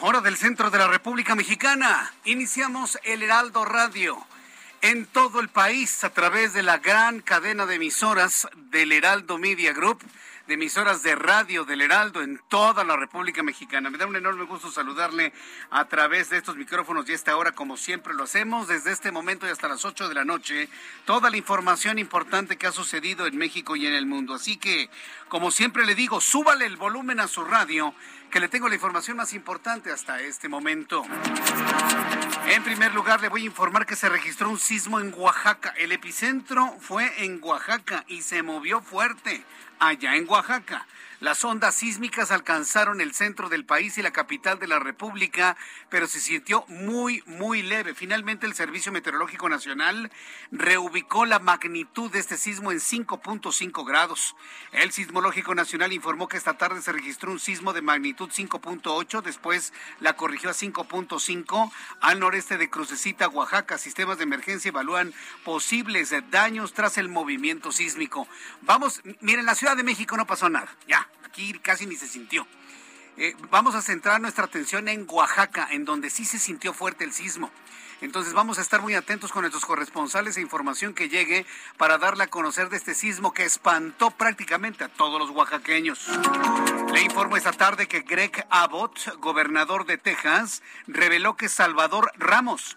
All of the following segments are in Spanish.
hora del centro de la República Mexicana. Iniciamos el Heraldo Radio en todo el país a través de la gran cadena de emisoras del Heraldo Media Group, de emisoras de radio del Heraldo en toda la República Mexicana. Me da un enorme gusto saludarle a través de estos micrófonos y esta hora, como siempre lo hacemos, desde este momento y hasta las 8 de la noche, toda la información importante que ha sucedido en México y en el mundo. Así que, como siempre le digo, súbale el volumen a su radio que le tengo la información más importante hasta este momento. En primer lugar, le voy a informar que se registró un sismo en Oaxaca. El epicentro fue en Oaxaca y se movió fuerte allá en Oaxaca. Las ondas sísmicas alcanzaron el centro del país y la capital de la República, pero se sintió muy, muy leve. Finalmente, el Servicio Meteorológico Nacional reubicó la magnitud de este sismo en 5.5 grados. El Sismológico Nacional informó que esta tarde se registró un sismo de magnitud 5.8, después la corrigió a 5.5 al noreste de Crucecita, Oaxaca. Sistemas de emergencia evalúan posibles daños tras el movimiento sísmico. Vamos, miren, la Ciudad de México no pasó nada, ya aquí casi ni se sintió. Eh, vamos a centrar nuestra atención en Oaxaca, en donde sí se sintió fuerte el sismo. Entonces vamos a estar muy atentos con nuestros corresponsales e información que llegue para darle a conocer de este sismo que espantó prácticamente a todos los oaxaqueños. Le informo esta tarde que Greg Abbott, gobernador de Texas, reveló que Salvador Ramos,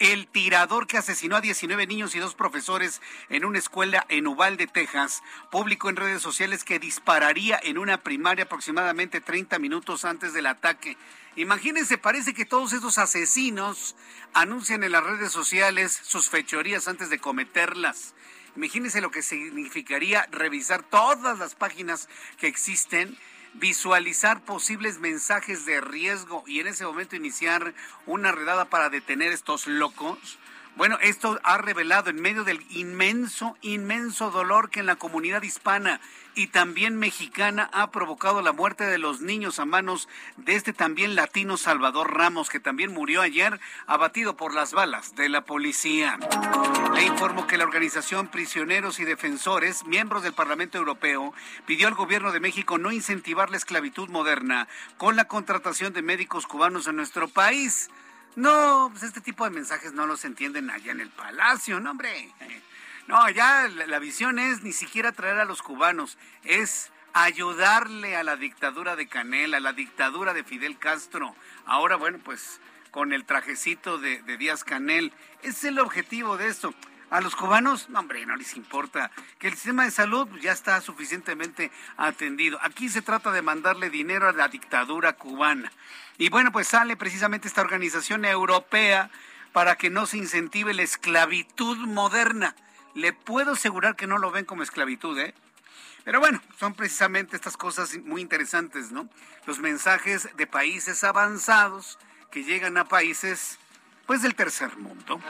el tirador que asesinó a 19 niños y dos profesores en una escuela en Uvalde, Texas, publicó en redes sociales que dispararía en una primaria aproximadamente 30 minutos antes del ataque. Imagínense, parece que todos esos asesinos anuncian en las redes sociales sus fechorías antes de cometerlas. Imagínense lo que significaría revisar todas las páginas que existen visualizar posibles mensajes de riesgo y en ese momento iniciar una redada para detener estos locos. Bueno, esto ha revelado en medio del inmenso, inmenso dolor que en la comunidad hispana y también mexicana ha provocado la muerte de los niños a manos de este también latino Salvador Ramos, que también murió ayer abatido por las balas de la policía. Le informo que la organización Prisioneros y Defensores, miembros del Parlamento Europeo, pidió al gobierno de México no incentivar la esclavitud moderna con la contratación de médicos cubanos en nuestro país. No, pues este tipo de mensajes no los entienden allá en el palacio, no, hombre. No, ya la, visión es ni siquiera traer a los cubanos, es ayudarle a la dictadura de Canel, a la dictadura de Fidel Castro. Ahora, bueno, pues con el trajecito de, de Díaz Canel. Es el objetivo de esto. A los cubanos, no, hombre, no les importa. Que el sistema de salud pues, ya está suficientemente atendido. Aquí se trata de mandarle dinero a la dictadura cubana. Y bueno, pues sale precisamente esta organización europea para que no se incentive la esclavitud moderna. Le puedo asegurar que no lo ven como esclavitud, ¿eh? Pero bueno, son precisamente estas cosas muy interesantes, ¿no? Los mensajes de países avanzados que llegan a países, pues, del tercer mundo.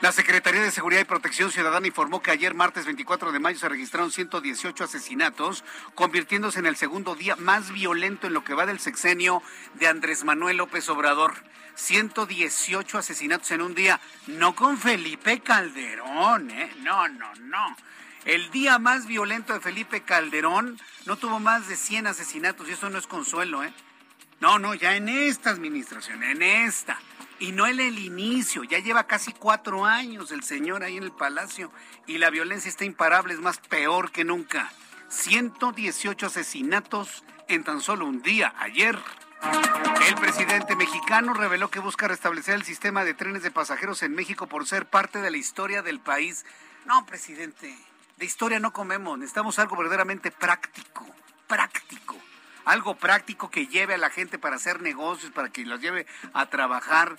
La Secretaría de Seguridad y Protección Ciudadana informó que ayer, martes 24 de mayo, se registraron 118 asesinatos, convirtiéndose en el segundo día más violento en lo que va del sexenio de Andrés Manuel López Obrador. 118 asesinatos en un día, no con Felipe Calderón, ¿eh? No, no, no. El día más violento de Felipe Calderón no tuvo más de 100 asesinatos y eso no es consuelo, ¿eh? No, no, ya en esta administración, en esta. Y no en el inicio, ya lleva casi cuatro años el señor ahí en el palacio y la violencia está imparable, es más peor que nunca. 118 asesinatos en tan solo un día, ayer. El presidente mexicano reveló que busca restablecer el sistema de trenes de pasajeros en México por ser parte de la historia del país. No, presidente, de historia no comemos, necesitamos algo verdaderamente práctico, práctico algo práctico que lleve a la gente para hacer negocios, para que los lleve a trabajar,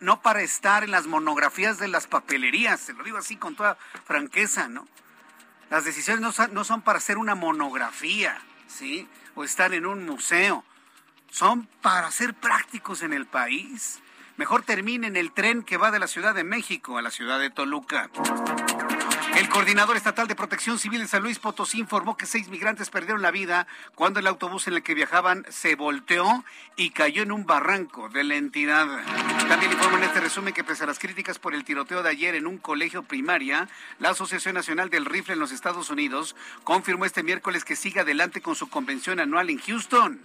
no para estar en las monografías de las papelerías, se lo digo así con toda franqueza, ¿no? Las decisiones no son, no son para hacer una monografía, ¿sí? O estar en un museo, son para ser prácticos en el país. Mejor terminen el tren que va de la Ciudad de México a la ciudad de Toluca. El coordinador estatal de protección civil de San Luis Potosí informó que seis migrantes perdieron la vida cuando el autobús en el que viajaban se volteó y cayó en un barranco de la entidad. También informó en este resumen que pese a las críticas por el tiroteo de ayer en un colegio primaria, la Asociación Nacional del Rifle en los Estados Unidos confirmó este miércoles que sigue adelante con su convención anual en Houston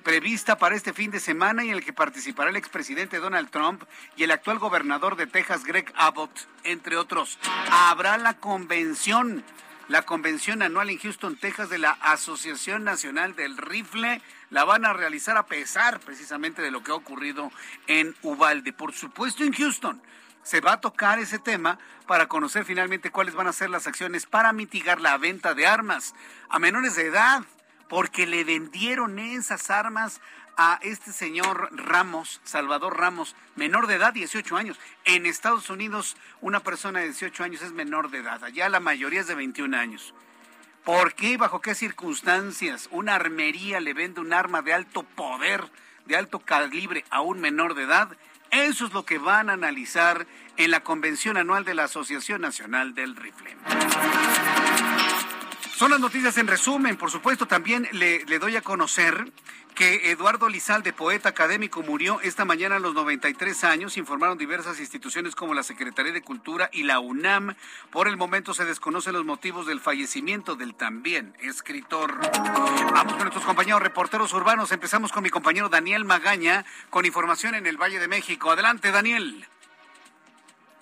prevista para este fin de semana y en el que participará el expresidente Donald Trump y el actual gobernador de Texas, Greg Abbott, entre otros. Habrá la convención, la convención anual en Houston, Texas, de la Asociación Nacional del Rifle. La van a realizar a pesar precisamente de lo que ha ocurrido en Ubalde. Por supuesto, en Houston se va a tocar ese tema para conocer finalmente cuáles van a ser las acciones para mitigar la venta de armas a menores de edad porque le vendieron esas armas a este señor Ramos, Salvador Ramos, menor de edad, 18 años. En Estados Unidos, una persona de 18 años es menor de edad, allá la mayoría es de 21 años. ¿Por qué, bajo qué circunstancias una armería le vende un arma de alto poder, de alto calibre a un menor de edad? Eso es lo que van a analizar en la convención anual de la Asociación Nacional del Rifle. Son las noticias en resumen. Por supuesto, también le, doy a conocer que Eduardo Lizalde, poeta académico, murió esta mañana a los 93 años, informaron diversas instituciones como la Secretaría de Cultura y la UNAM. Por el momento se desconocen los motivos del fallecimiento del también escritor. Vamos con nuestros compañeros reporteros urbanos. Empezamos con mi compañero Daniel Magaña con información en el Valle de México. Adelante, Daniel.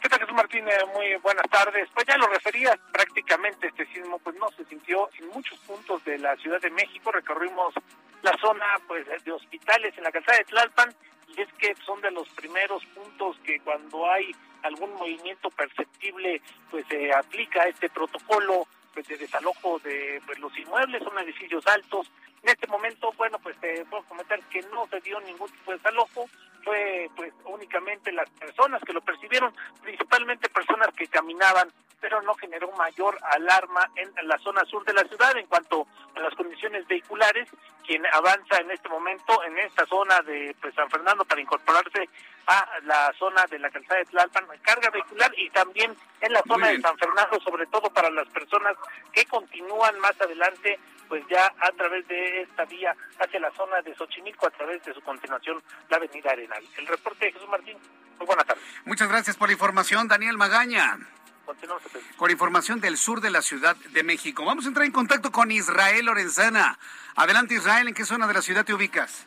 ¿Qué tal, Jesús Martínez? Muy buenas tardes. Pues ya lo refería, prácticamente este sismo pues no se sintió en muchos puntos de la Ciudad de México. Recorrimos la zona pues de hospitales en la calzada de Tlalpan y es que son de los primeros puntos que cuando hay algún movimiento perceptible pues se aplica este protocolo pues, de desalojo de pues, los inmuebles, son edificios altos. En este momento, bueno, pues te puedo comentar que no se dio ningún tipo de desalojo, fue pues únicamente las personas que lo percibieron, principalmente personas que caminaban, pero no generó mayor alarma en la zona sur de la ciudad en cuanto a las condiciones vehiculares. Quien avanza en este momento en esta zona de pues, San Fernando para incorporarse a la zona de la calzada de Tlalpan, carga vehicular y también en la zona de San Fernando, sobre todo para las personas que continúan más adelante pues ya a través de esta vía hacia la zona de Xochimilco a través de su continuación la avenida Arenal. El reporte de Jesús Martín, muy buenas tardes. Muchas gracias por la información, Daniel Magaña. Con información del sur de la Ciudad de México. Vamos a entrar en contacto con Israel Lorenzana. Adelante Israel, ¿en qué zona de la ciudad te ubicas?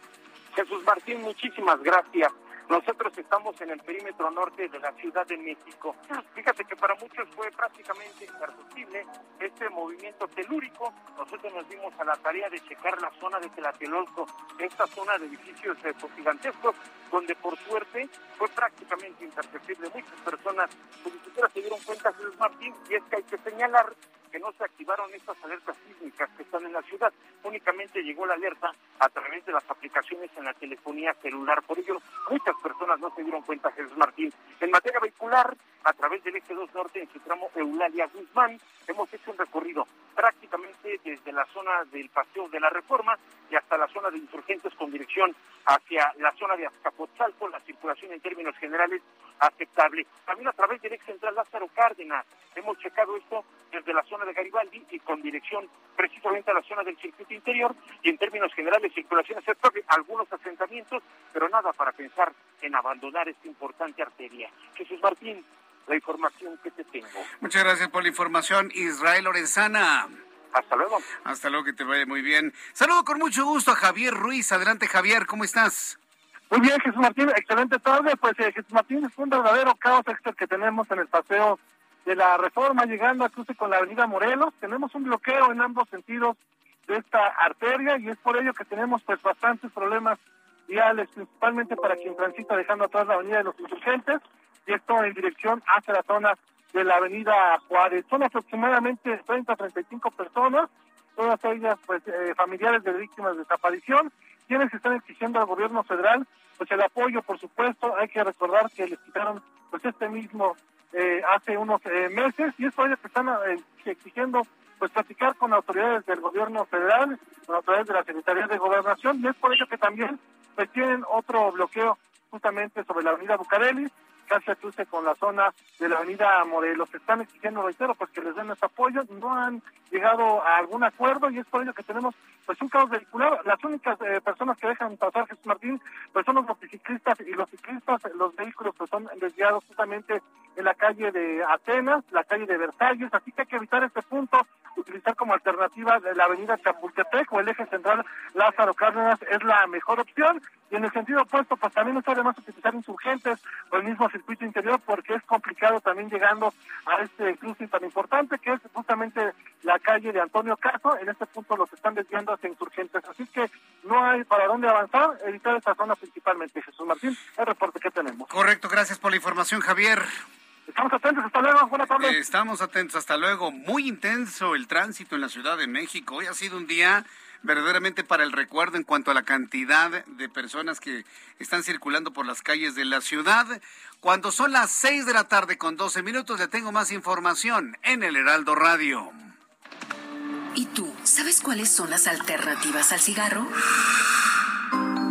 Jesús Martín, muchísimas gracias. Nosotros estamos en el perímetro norte de la Ciudad de México. Fíjate que para muchos fue prácticamente imperceptible este movimiento telúrico. Nosotros nos dimos a la tarea de checar la zona de Tlatelolco, esta zona de edificios eh, gigantescos, donde por suerte fue prácticamente imperceptible. Muchas personas pues, ni siquiera se dieron cuenta, Jesús Martín, y es que hay que señalar no se activaron estas alertas sísmicas que están en la ciudad. Únicamente llegó la alerta a través de las aplicaciones en la telefonía celular. Por ello, muchas personas no se dieron cuenta, Jesús Martín. En materia vehicular, a través del eje Eje 2 Norte en su tramo Eulalia Guzmán. Hemos hecho un recorrido prácticamente desde la zona del Paseo de la Reforma y hasta la zona de insurgentes con dirección hacia la zona de Azcapotzalco, la circulación en términos generales aceptable. También a través del ex central Lázaro Cárdenas hemos checado esto desde la zona de Garibaldi y con dirección precisamente a la zona del circuito interior y en términos generales circulación aceptable, algunos asentamientos, pero nada para pensar en abandonar esta importante arteria. Jesús Martín, la información que te tengo. Muchas gracias por la información, Israel Lorenzana. Hasta luego. Hasta luego, que te vaya muy bien. Saludo con mucho gusto a Javier Ruiz. Adelante, Javier, ¿cómo estás? Muy bien, Jesús Martín, excelente tarde. Pues eh, Jesús Martín es un verdadero caos extra que tenemos en el paseo de la Reforma, llegando a cruce con la Avenida Morelos. Tenemos un bloqueo en ambos sentidos de esta arteria y es por ello que tenemos pues bastantes problemas viales, principalmente para quien transita dejando atrás la Avenida de los Insurgentes y esto en dirección hacia la zona de la Avenida Juárez. Son aproximadamente 30 a 35 personas, todas ellas pues eh, familiares de víctimas de desaparición, quienes están exigiendo al gobierno federal pues el apoyo, por supuesto, hay que recordar que les quitaron pues este mismo eh, hace unos eh, meses y es por ello que están exigiendo pues platicar con autoridades del gobierno federal, con autoridades de la Secretaría de Gobernación y es por ello que también pues tienen otro bloqueo justamente sobre la avenida Bucareli, casi a cruce con la zona de la avenida Morelos. Están exigiendo, reitero, pues que les den ese apoyo, no han llegado a algún acuerdo y es por ello que tenemos pues un caos vehicular. Las únicas eh, personas que dejan pasar Jesús Martín pues son los motociclistas y los ciclistas, los vehículos pues son desviados justamente en la calle de Atenas, la calle de Versalles, así que hay que evitar este punto, utilizar como alternativa la avenida Chapultepec o el eje central Lázaro Cárdenas es la mejor opción y en el sentido opuesto pues también está además utilizar insurgentes o el mismo circuito interior porque es complicado también llegando a este cruce tan importante que es justamente la calle de Antonio Caso. En este punto los están desviando hacia insurgentes. Así que no hay para dónde avanzar, evitar esta zona principalmente. Jesús Martín, el reporte que tenemos. Correcto, gracias por la información, Javier. Estamos atentos, hasta luego, buenas tardes. Estamos atentos, hasta luego. Muy intenso el tránsito en la Ciudad de México. Hoy ha sido un día verdaderamente para el recuerdo en cuanto a la cantidad de personas que están circulando por las calles de la ciudad. Cuando son las 6 de la tarde con 12 minutos, le tengo más información en el Heraldo Radio. ¿Y tú, sabes cuáles son las alternativas al cigarro?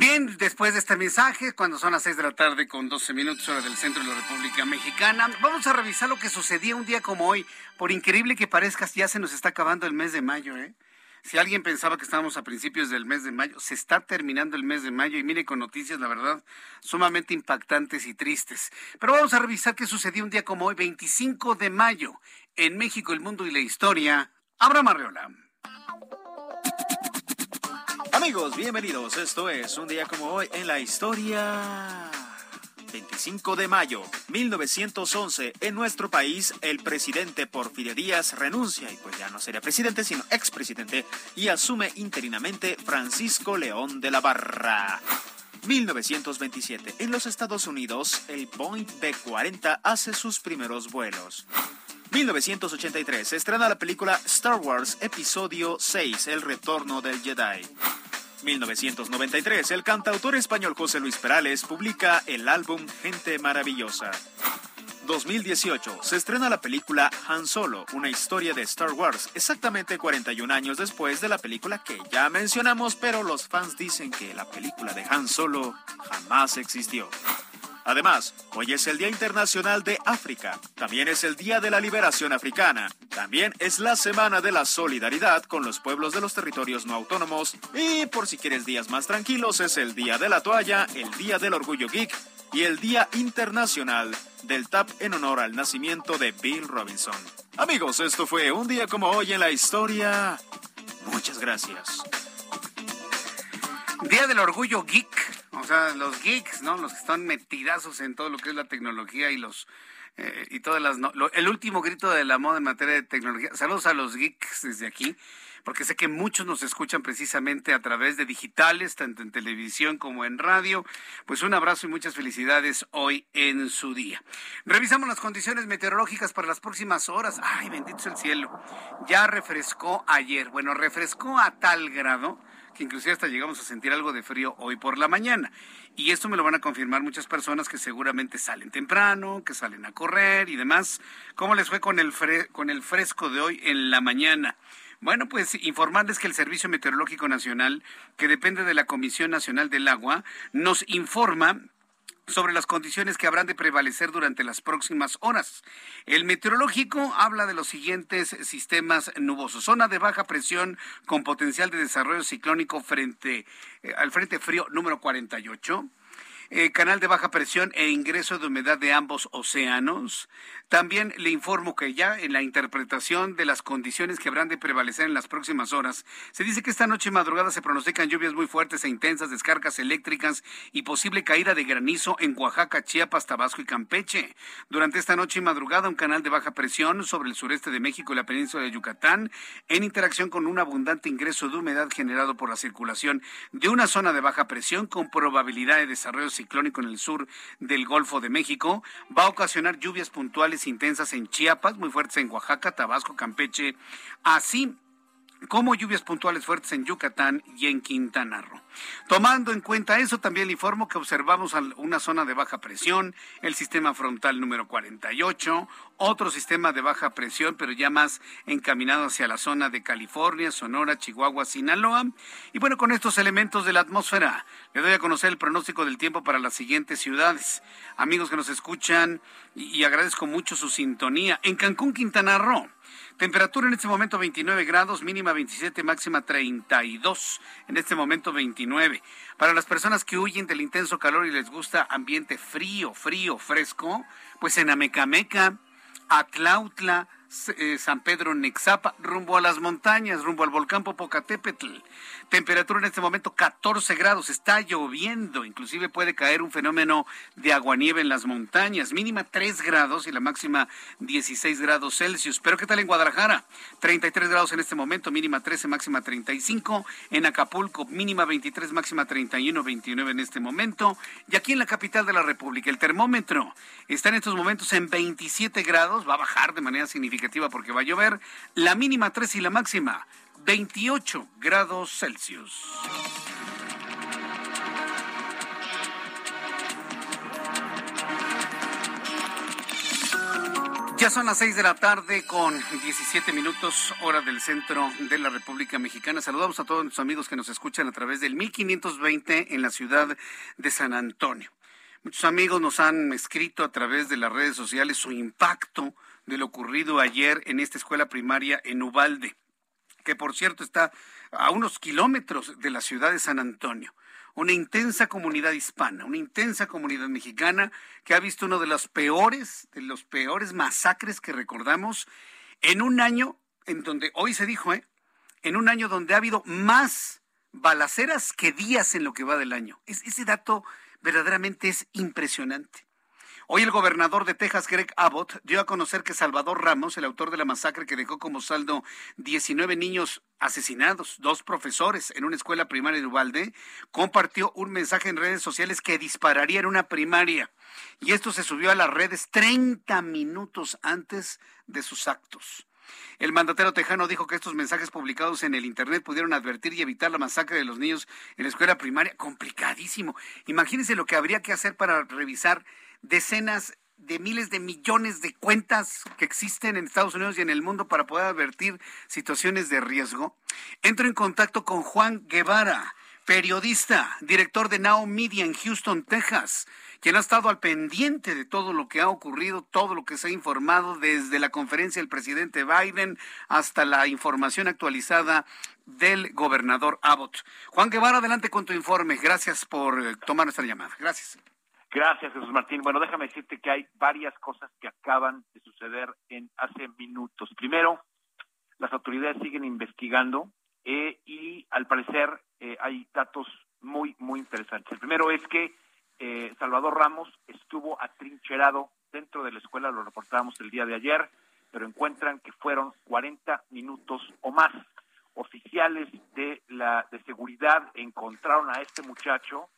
Bien, después de este mensaje, cuando son las 6 de la tarde con 12 minutos hora del centro de la República Mexicana, vamos a revisar lo que sucedía un día como hoy. Por increíble que parezca, ya se nos está acabando el mes de mayo, ¿eh? Si alguien pensaba que estábamos a principios del mes de mayo, se está terminando el mes de mayo y mire con noticias, la verdad, sumamente impactantes y tristes. Pero vamos a revisar qué sucedió un día como hoy, 25 de mayo, en México, el mundo y la historia. Abraham Arreola. Amigos, bienvenidos. Esto es un día como hoy en la historia. 25 de mayo 1911, en nuestro país, el presidente Porfirio Díaz renuncia y pues ya no sería presidente, sino expresidente, y asume interinamente Francisco León de la Barra. 1927, en los Estados Unidos, el Boeing B-40 hace sus primeros vuelos. 1983, se estrena la película Star Wars Episodio 6, El Retorno del Jedi. 1993, el cantautor español José Luis Perales publica el álbum Gente Maravillosa. 2018, se estrena la película Han Solo, una historia de Star Wars, exactamente 41 años después de la película que ya mencionamos, pero los fans dicen que la película de Han Solo jamás existió. Además, hoy es el Día Internacional de África, también es el Día de la Liberación Africana, También es la semana de la solidaridad con los pueblos de los territorios no autónomos. Y por si quieres días más tranquilos, es el Día de la Toalla, el Día del Orgullo Geek y el Día Internacional del TAP en honor al nacimiento de Bill Robinson. Amigos, esto fue un día como hoy en la historia. Muchas gracias. Día del Orgullo Geek, o sea, los geeks, ¿no? Los que están metidazos en todo lo que es la tecnología y los eh, y todas las el último grito de la moda en materia de tecnología. Saludos a los geeks desde aquí porque sé que muchos nos escuchan precisamente a través de digitales, tanto en televisión como en radio. Pues un abrazo y muchas felicidades hoy en su día. Revisamos las condiciones meteorológicas para las próximas horas. Ay, bendito el cielo. Ya refrescó ayer. Bueno, refrescó a tal grado que inclusive hasta llegamos a sentir algo de frío hoy por la mañana. Y esto me lo van a confirmar muchas personas que seguramente salen temprano, que salen a correr y demás. ¿Cómo les fue con el, con el fresco de hoy en la mañana? Bueno, pues informarles que el Servicio Meteorológico Nacional, que depende de la Comisión Nacional del Agua, nos informa sobre las condiciones que habrán de prevalecer durante las próximas horas. El meteorológico habla de los siguientes sistemas nubosos. Zona de baja presión con potencial de desarrollo ciclónico frente eh, al frente frío número 48 eh, canal de baja presión e ingreso de humedad de ambos océanos. También le informo que ya en la interpretación de las condiciones que habrán de prevalecer en las próximas horas, se dice que esta noche y madrugada se pronostican lluvias muy fuertes e intensas, descargas eléctricas y posible caída de granizo en Oaxaca, Chiapas, Tabasco y Campeche. Durante esta noche y madrugada, un canal de baja presión sobre el sureste de México y la península de Yucatán, en interacción con un abundante ingreso de humedad generado por la circulación de una zona de baja presión con probabilidad de desarrollo ciclónico en el sur del Golfo de México va a ocasionar lluvias puntuales intensas en Chiapas, muy fuertes en Oaxaca, Tabasco, Campeche, así como lluvias puntuales fuertes en Yucatán y en Quintana Roo. Tomando en cuenta eso, también le informo que observamos una zona de baja presión, el sistema frontal número 48, otro sistema de baja presión, pero ya más encaminado hacia la zona de California, Sonora, Chihuahua, Sinaloa. Y bueno, con estos elementos de la atmósfera, le doy a conocer el pronóstico del tiempo para las siguientes ciudades. Amigos que nos escuchan, y agradezco mucho su sintonía. En Cancún, Quintana Roo. Temperatura en este momento 29 grados, mínima 27, máxima 32. En este momento 29. Para las personas que huyen del intenso calor y les gusta ambiente frío, frío, fresco, pues en Amecameca, Atlautla, eh, San Pedro Nexapa, rumbo a las montañas, rumbo al volcán Popocatépetl. Temperatura en este momento 14 grados, está lloviendo, inclusive puede caer un fenómeno de aguanieve en las montañas, mínima 3 grados y la máxima 16 grados Celsius. Pero ¿qué tal en Guadalajara? 33 grados en este momento, mínima 13, máxima 35. En Acapulco, mínima 23, máxima 31, 29 en este momento. Y aquí en la capital de la República, el termómetro está en estos momentos en 27 grados, va a bajar de manera significativa porque va a llover. La mínima 3 y la máxima 28 grados Celsius. Ya son las 6 de la tarde con 17 minutos hora del centro de la República Mexicana. Saludamos a todos nuestros amigos que nos escuchan a través del 1520 en la ciudad de San Antonio. Muchos amigos nos han escrito a través de las redes sociales su impacto de lo ocurrido ayer en esta escuela primaria en Ubalde, que por cierto está a unos kilómetros de la ciudad de San Antonio. Una intensa comunidad hispana, una intensa comunidad mexicana que ha visto uno de los peores, de los peores masacres que recordamos en un año en donde, hoy se dijo, ¿eh? en un año donde ha habido más balaceras que días en lo que va del año. ese dato verdaderamente es impresionante. Hoy el gobernador de Texas, Greg Abbott, dio a conocer que Salvador Ramos, el autor de la masacre que dejó como saldo 19 niños asesinados, dos profesores en una escuela primaria de Ubalde, compartió un mensaje en redes sociales que dispararía en una primaria. Y esto se subió a las redes 30 minutos antes de sus actos. El mandatero tejano dijo que estos mensajes publicados en el Internet pudieron advertir y evitar la masacre de los niños en la escuela primaria. Complicadísimo. Imagínense lo que habría que hacer para revisar decenas de miles de millones de cuentas que existen en Estados Unidos y en el mundo para poder advertir situaciones de riesgo. Entro en contacto con Juan Guevara. periodista, director de Now Media en Houston, Texas, quien ha estado al pendiente de todo lo que ha ocurrido, todo lo que se ha informado desde la conferencia del presidente Biden hasta la información actualizada del gobernador Abbott. Juan Guevara, adelante con tu informe. Gracias por eh, tomar nuestra llamada. Gracias. Gracias, Jesús Martín. Bueno, déjame decirte que hay varias cosas que acaban de suceder en hace minutos. Primero, las autoridades siguen investigando eh, y al parecer eh, hay datos muy, muy interesantes. El primero es que eh, Salvador Ramos estuvo atrincherado dentro de la escuela, lo reportábamos el día de ayer, pero encuentran que fueron 40 minutos o más. Oficiales de la de seguridad encontraron a este muchacho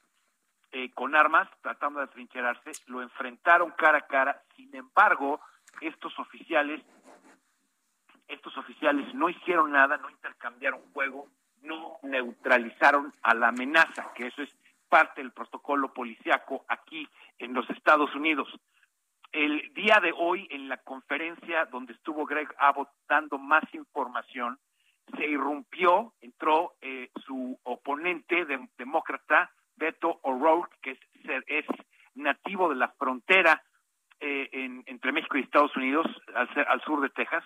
eh, con armas, de atrincherarse, lo enfrentaron cara a cara. Sin embargo, estos oficiales, estos oficiales no hicieron nada, no intercambiaron fuego, no neutralizaron a la amenaza, que eso es parte del protocolo policiaco aquí en los Estados Unidos. El día de hoy, en la conferencia donde estuvo Greg Abbott dando más información, se irrumpió, entró eh, su oponente demócrata, Beto O'Rourke, que es, nativo de la frontera eh, entre México y Estados Unidos, al, sur de Texas,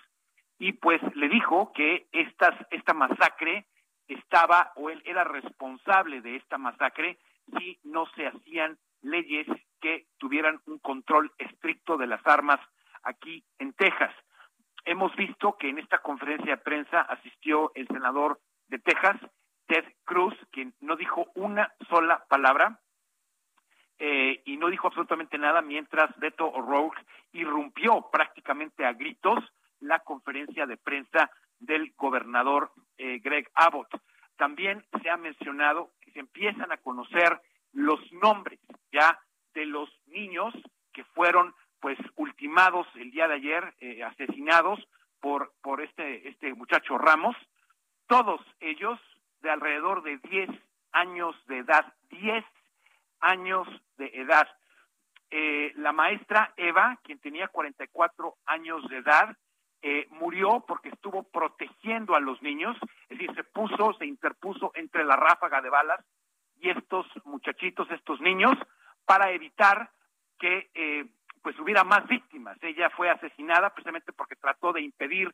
y pues le dijo que estas, esta masacre estaba o él era responsable de esta masacre si no se hacían leyes que tuvieran un control estricto de las armas aquí en Texas. Hemos visto que en esta conferencia de prensa asistió el senador de Texas, Ted Cruz, quien no dijo una sola palabra eh, y no dijo absolutamente nada mientras Beto O'Rourke prácticamente a gritos la conferencia de prensa del gobernador eh, Greg Abbott. También se ha mencionado que se empiezan a conocer los nombres ya de los niños que fueron pues ultimados el día de ayer, eh, asesinados por, por este, este muchacho Ramos. Todos ellos de alrededor de 10 años de edad, 10 años de edad. Eh, la maestra Eva, quien tenía 44 años de edad, eh, murió porque estuvo protegiendo a los niños, es decir, se puso, se interpuso entre la ráfaga de balas y estos muchachitos, estos niños, para evitar que eh, pues hubiera más víctimas. Ella fue asesinada precisamente porque trató de impedir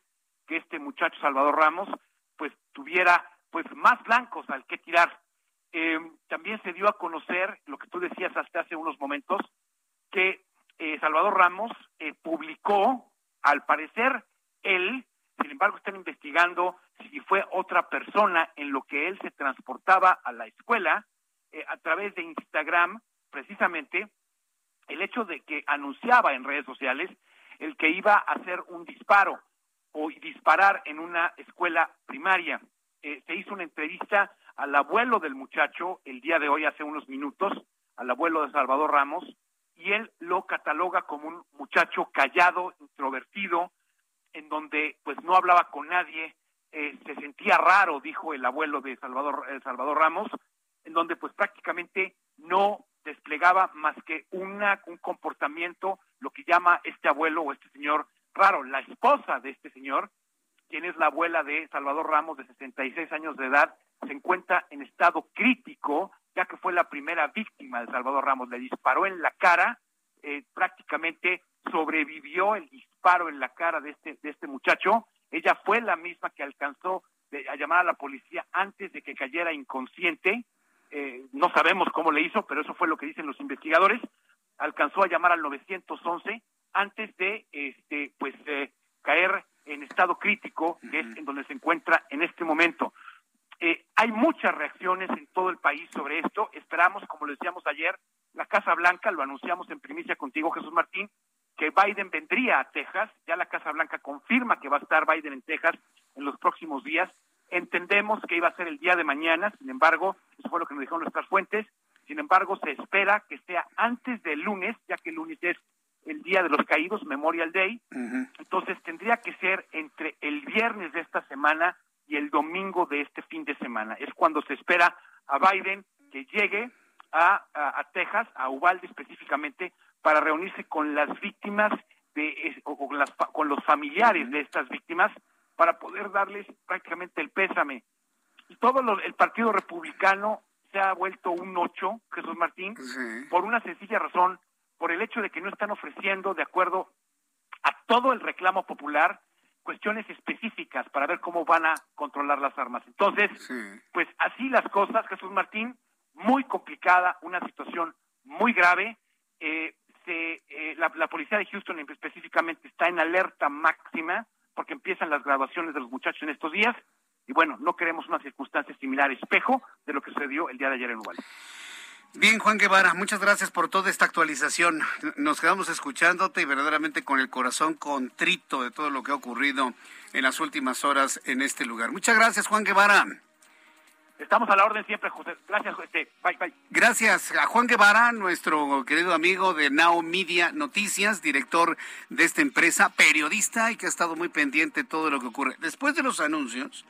que este muchacho Salvador Ramos pues tuviera pues más blancos al que tirar. Eh, también se dio a conocer lo que tú decías hasta hace unos momentos, que eh, Salvador Ramos eh, publicó, al parecer, él, sin embargo, están si fue otra persona en lo que él se transportaba a la escuela a través de Instagram, precisamente, el hecho de que anunciaba en redes sociales el que iba a hacer un disparo o disparar en una escuela primaria. Eh, se hizo una entrevista al abuelo del muchacho el día de hoy, hace unos minutos, al abuelo de Salvador Ramos, y él lo cataloga como un muchacho callado, introvertido, donde pues no hablaba con nadie, eh, se sentía raro, dijo el abuelo de Salvador, Salvador Ramos, en donde pues prácticamente no desplegaba más que una, un comportamiento, lo que llama este abuelo o este señor raro. La esposa de este señor quien es la abuela de Salvador Ramos, de 66 años de edad, se encuentra en estado crítico, ya que fue la primera víctima de Salvador Ramos. Le disparó en la cara, eh, prácticamente sobrevivió el disparo en la cara de este, de este muchacho. Ella fue la misma que alcanzó a llamar a la policía antes de que cayera inconsciente. Eh, no sabemos cómo le hizo, pero eso fue lo que dicen los investigadores. Alcanzó a llamar al 911 antes de este, pues, eh, caer en estado crítico, que es en donde se encuentra en este momento. Eh, hay muchas reacciones en todo el país sobre esto. Esperamos, como lo decíamos ayer, la Casa Blanca, lo anunciamos en primicia contigo, Jesús Martín, que Biden vendría a Texas. Ya la Casa Blanca confirma que va a estar Biden en Texas en los próximos días. Entendemos que iba a ser el día de mañana, sin embargo, eso fue lo que nos dijeron nuestras fuentes. Sin embargo, se espera que sea antes del lunes, ya que el lunes es el Día de los Caídos, Memorial Day. Entonces tendría que ser entre el viernes de esta semana y el domingo de este fin de semana. Es cuando se espera a Biden que llegue a, a, Texas, a Uvalde específicamente, para reunirse con las víctimas de, o con, las, con los familiares de estas víctimas para poder darles prácticamente el pésame. Y todo el Partido Republicano se ha vuelto un ocho, Jesús Martín, por una sencilla razón, por el hecho de que no están ofreciendo, de acuerdo a todo el reclamo popular, cuestiones específicas para ver cómo van a controlar las armas. Entonces, pues así las cosas, Jesús Martín, muy complicada, una situación muy grave. Eh, eh, la, la, policía de Houston específicamente está en alerta máxima porque empiezan las graduaciones de los muchachos en estos días y bueno, no queremos una circunstancia similar, espejo de lo que sucedió el día de ayer en Uvalde. Bien, Juan Guevara, muchas gracias por toda esta actualización. Nos quedamos escuchándote y verdaderamente con el corazón contrito de todo lo que ha ocurrido en las últimas horas en este lugar. Muchas gracias, Juan Guevara. Estamos a la orden siempre, José. Gracias, José. Bye, bye. Gracias a Juan Guevara, nuestro querido amigo de Now Media Noticias, director de esta empresa, periodista y que ha estado muy pendiente de todo lo que ocurre. Después de los anuncios,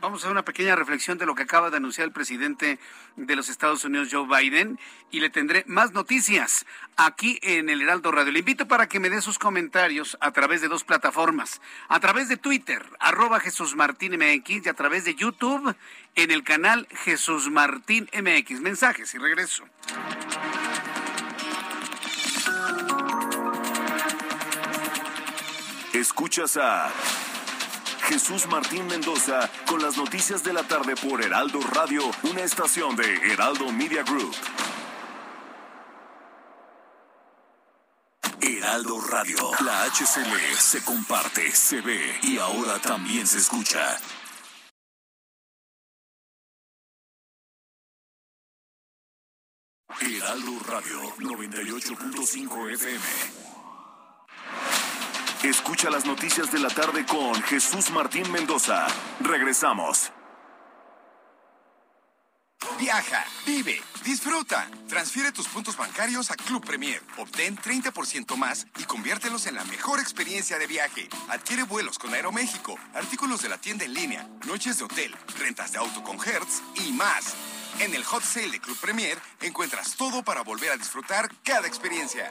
vamos a hacer una pequeña reflexión de lo que acaba de anunciar el presidente de los Estados Unidos, Joe Biden, y le tendré más noticias aquí en el Heraldo Radio. Le invito para que me dé sus comentarios a través de dos plataformas, a través de Twitter, arroba Jesús Martín MX, y a través de YouTube en el canal Jesús Martín MX. Mensajes y regreso. Escuchas a Jesús Martín Mendoza con las noticias de la tarde por Heraldo Radio, una estación de Heraldo Media Group. Heraldo Radio, la HCL se comparte, se ve y ahora también se escucha. Heraldo Radio 98.5 FM. Escucha las noticias de la tarde con Jesús Martín Mendoza. Regresamos. Viaja, vive, disfruta. Transfiere tus puntos bancarios a Club Premier. Obtén 30% más y conviértelos en la mejor experiencia de viaje. Adquiere vuelos con Aeroméxico, artículos de la tienda en línea, noches de hotel, rentas de auto con Hertz y más. En el hot sale de Club Premier encuentras todo para volver a disfrutar cada experiencia.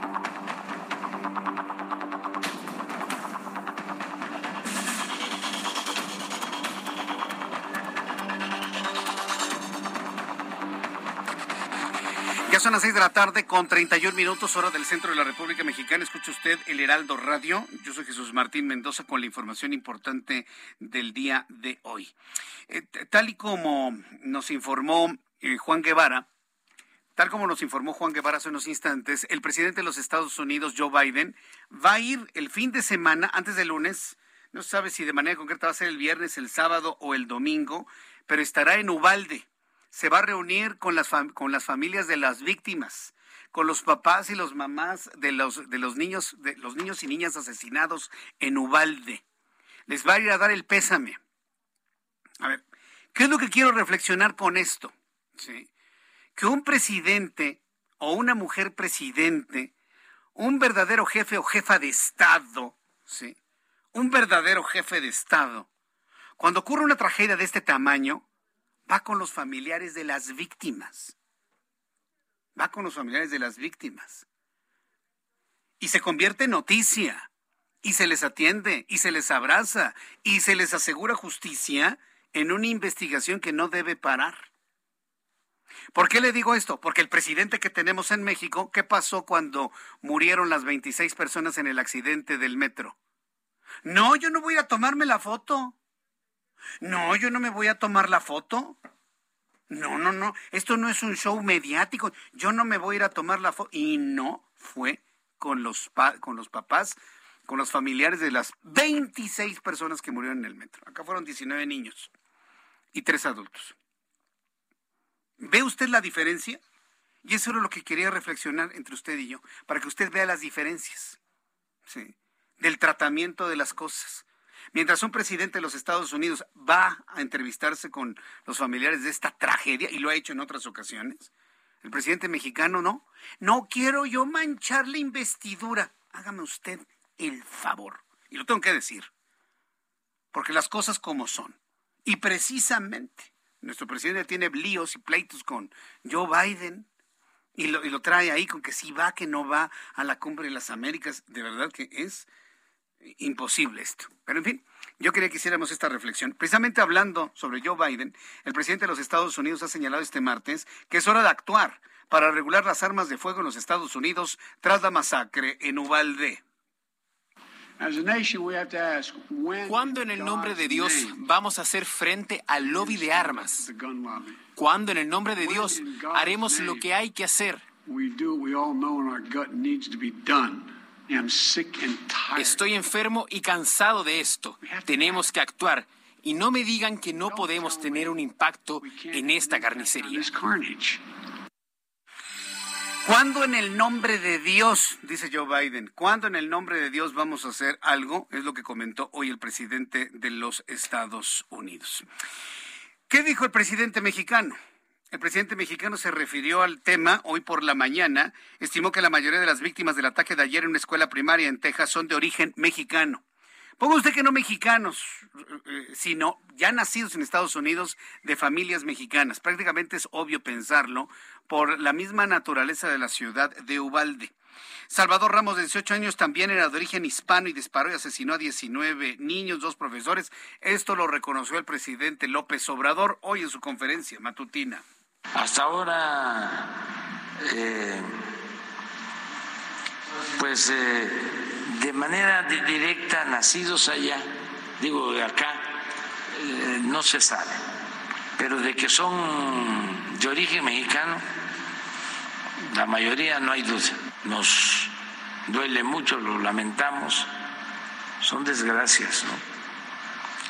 son las seis de la tarde con 31 minutos hora del centro de la República Mexicana. Escucha usted el Heraldo Radio. Yo soy Jesús Martín Mendoza con la información importante del día de hoy. Eh, tal y como nos informó eh, Juan Guevara, Tal como nos informó Juan Guevara hace unos instantes, el presidente de los Estados Unidos, Joe Biden, va a ir el fin de semana, antes del lunes, no se sabe si de manera concreta va a ser el viernes, el sábado o el domingo, pero estará en Ubalde, se va a reunir con las, con las familias de las víctimas, con los papás y los mamás de los, de los niños, de los niños y niñas asesinados en Ubalde. Les va a ir a dar el pésame. A ver, ¿qué es lo que quiero reflexionar con esto? Que un presidente o una mujer presidente, un verdadero jefe o jefa de Estado, ¿sí? Un verdadero jefe de Estado, cuando ocurre una tragedia de este tamaño, va con los familiares de las víctimas. Va con los familiares de las víctimas. Y se convierte en noticia. Y se les atiende, y se les abraza, y se les asegura justicia en una investigación que no debe parar. ¿Por qué le digo esto? Porque el presidente que tenemos en México, ¿qué pasó cuando murieron las 26 personas en el accidente del metro? No, yo no voy a tomarme la foto. No, yo no me voy a tomar la foto. No, no, no. Esto no es un show mediático. Yo no me voy a ir a tomar la foto. Y no fue con los, con los papás, con los familiares de las 26 personas que murieron en el metro. Acá fueron 19 niños y tres adultos. ¿Ve usted la diferencia? Y eso era lo que quería reflexionar entre usted y yo, para que usted vea las diferencias ¿sí? del tratamiento de las cosas. Mientras un presidente de los Estados Unidos va a entrevistarse con los familiares de esta tragedia, y lo ha hecho en otras ocasiones, el presidente mexicano no. No quiero yo manchar la investidura. Hágame usted el favor. Y lo tengo que decir. Porque las cosas como son. Y precisamente nuestro presidente tiene líos y pleitos con Joe Biden y lo, y lo trae ahí con que si va, que no va a la cumbre de las Américas. De verdad que es imposible esto. Pero en fin, yo quería que hiciéramos esta reflexión. Precisamente hablando sobre Joe Biden, el presidente de los Estados Unidos ha señalado este martes que es hora de actuar para regular las armas de fuego en los Estados Unidos tras la masacre en Uvalde. ¿Cuándo en el nombre de Dios vamos a hacer frente al lobby de armas? ¿Cuándo en el nombre de Dios haremos lo que hay que hacer? Estoy enfermo y cansado de esto. Tenemos que actuar. Y no me digan que no podemos tener un impacto en esta carnicería. ¿Cuándo en el nombre de Dios, dice Joe Biden, cuándo en el nombre de Dios vamos a hacer algo? Es lo que comentó hoy el presidente de los Estados Unidos. ¿Qué dijo el presidente mexicano? El presidente mexicano se refirió al tema hoy por la mañana. Estimó que la mayoría de las víctimas del ataque de ayer en una escuela primaria en Texas son de origen mexicano. Ponga usted que no mexicanos, eh, sino ya nacidos en Estados Unidos de familias mexicanas. Prácticamente es obvio pensarlo por la misma naturaleza de la ciudad de Ubalde. Salvador Ramos, de 18 años, también era de origen hispano y disparó y asesinó a 19 niños, dos profesores. Esto lo reconoció el presidente López Obrador hoy en su conferencia matutina. Hasta ahora, eh, pues eh, de manera directa nacidos allá, digo de acá, eh, no se sabe, pero de que son de origen mexicano, la mayoría no hay duda. Nos duele mucho, lo lamentamos, son desgracias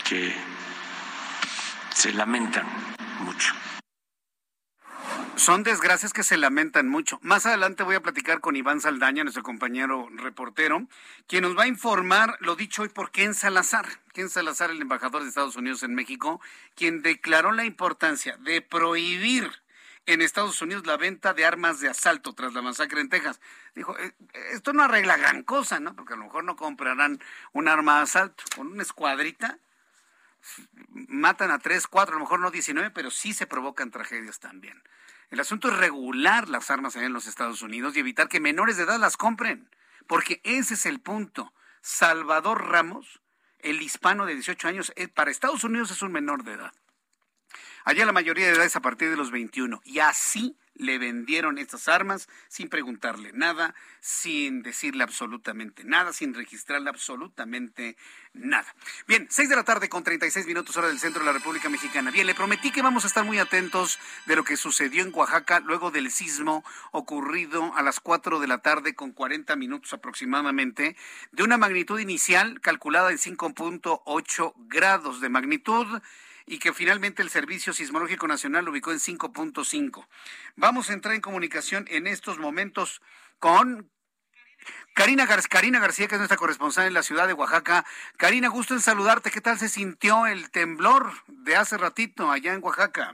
que se lamentan mucho. Son desgracias que se lamentan mucho. Más adelante voy a platicar con Iván Saldaña, nuestro compañero reportero, quien nos va a informar lo dicho hoy por Ken Salazar. Ken Salazar, el embajador de Estados Unidos en México, quien declaró la importancia de prohibir en Estados Unidos la venta de armas de asalto tras la masacre en Texas. Dijo, eh, esto no arregla gran cosa, ¿no? Porque a lo mejor no comprarán un arma de asalto con una escuadrita. Matan a tres, cuatro, a lo mejor no 19, pero sí se provocan tragedias también. El asunto es regular las armas allá en los Estados Unidos y evitar que menores de edad las compren, porque ese es el punto. Salvador Ramos, el hispano de 18 años, eh, para Estados Unidos es un menor de edad. Allá la mayoría de edad es a partir de los 21 y así le vendieron estas armas sin preguntarle nada, sin decirle absolutamente nada, sin registrarle absolutamente nada. Bien, seis de la tarde con 36 minutos hora del centro de la República Mexicana. Bien, le prometí que vamos a estar muy atentos de lo que sucedió en Oaxaca luego del sismo ocurrido a las 4 de la tarde con 40 minutos aproximadamente, de una magnitud inicial calculada en 5.8 grados de magnitud y que finalmente el Servicio Sismológico Nacional lo ubicó en 5.5. Vamos a entrar en comunicación en estos momentos con Karina, Karina García, que es nuestra corresponsal en la ciudad de Oaxaca. Karina, gusto en saludarte. ¿Qué tal se sintió el temblor de hace ratito allá en Oaxaca?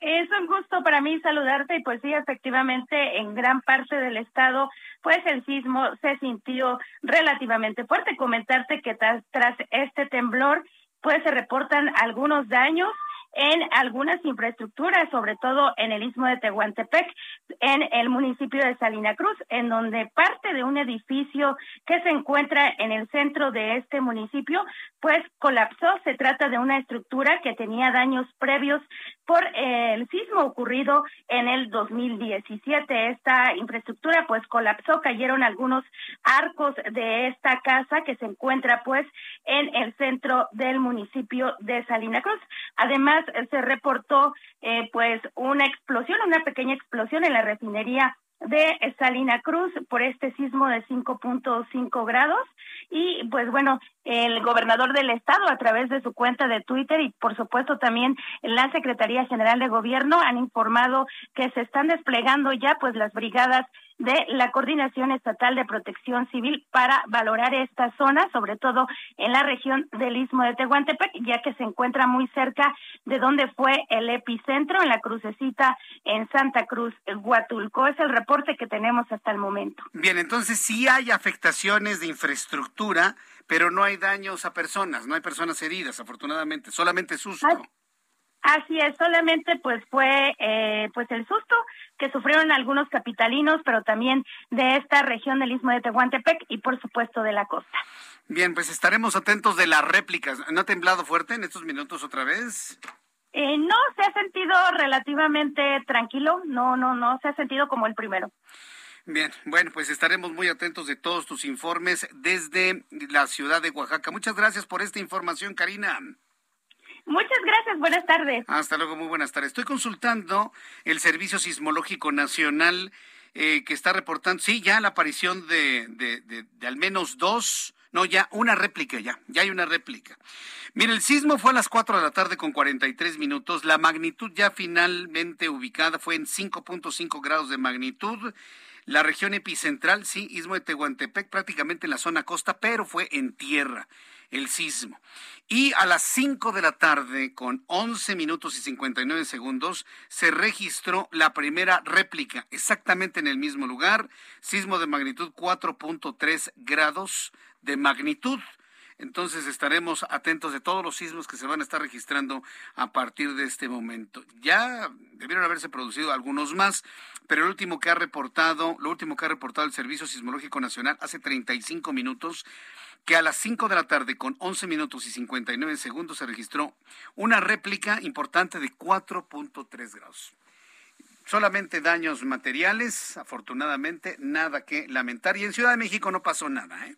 Es un gusto para mí saludarte y pues sí, efectivamente, en gran parte del estado, pues el sismo se sintió relativamente fuerte. Comentarte que tras este temblor, pues se reportan algunos daños en algunas infraestructuras, sobre todo en el istmo de Tehuantepec, en el municipio de Salina Cruz, en donde parte de un edificio que se encuentra en el centro de este municipio, pues colapsó. Se trata de una estructura que tenía daños previos por el sismo ocurrido en el 2017. Esta infraestructura pues colapsó, cayeron algunos arcos de esta casa que se encuentra pues en el centro del municipio de Salina Cruz. Además, se reportó eh, pues una explosión, una pequeña explosión en la refinería de Salina Cruz por este sismo de 5.5 grados. Y pues bueno, el gobernador del estado a través de su cuenta de Twitter y por supuesto también la Secretaría General de Gobierno han informado que se están desplegando ya pues las brigadas de la Coordinación Estatal de Protección Civil para valorar esta zona, sobre todo en la región del Istmo de Tehuantepec, ya que se encuentra muy cerca de donde fue el epicentro, en la crucecita en Santa Cruz, Huatulco. Es el reporte que tenemos hasta el momento. Bien, entonces sí hay afectaciones de infraestructura, pero no hay daños a personas, no hay personas heridas, afortunadamente, solamente susto. Así es, solamente pues fue eh, pues el susto que sufrieron algunos capitalinos, pero también de esta región del Istmo de Tehuantepec y por supuesto de la costa. Bien, pues estaremos atentos de las réplicas. ¿No ha temblado fuerte en estos minutos otra vez? Eh, no, se ha sentido relativamente tranquilo, no, no, no, se ha sentido como el primero. Bien, bueno, pues estaremos muy atentos de todos tus informes desde la ciudad de Oaxaca. Muchas gracias por esta información, Karina. Muchas gracias, buenas tardes. Hasta luego, muy buenas tardes. Estoy consultando el Servicio Sismológico Nacional eh, que está reportando, sí, ya la aparición de, de, de, al menos dos, no, ya una réplica, ya, ya hay una réplica. Mire, el sismo fue a las 4 de la tarde con 43 minutos, la magnitud ya finalmente ubicada fue en 5.5 grados de magnitud. La región epicentral, sí, Istmo de Tehuantepec, prácticamente en la zona costa, pero fue en tierra el sismo. Y a las 5 de la tarde, con 11 minutos y 59 segundos, se registró la primera réplica, exactamente en el mismo lugar, sismo de magnitud 4.3 grados de magnitud. Entonces estaremos atentos de todos los sismos que se van a estar registrando a partir de este momento. Ya debieron haberse producido algunos más, pero el último que ha reportado, lo último que ha reportado el Servicio Sismológico Nacional hace 35 minutos que a las 5 de la tarde con 11 minutos y 59 segundos se registró una réplica importante de 4.3 grados. Solamente daños materiales, afortunadamente, nada que lamentar. Y en Ciudad de México no pasó nada, ¿eh?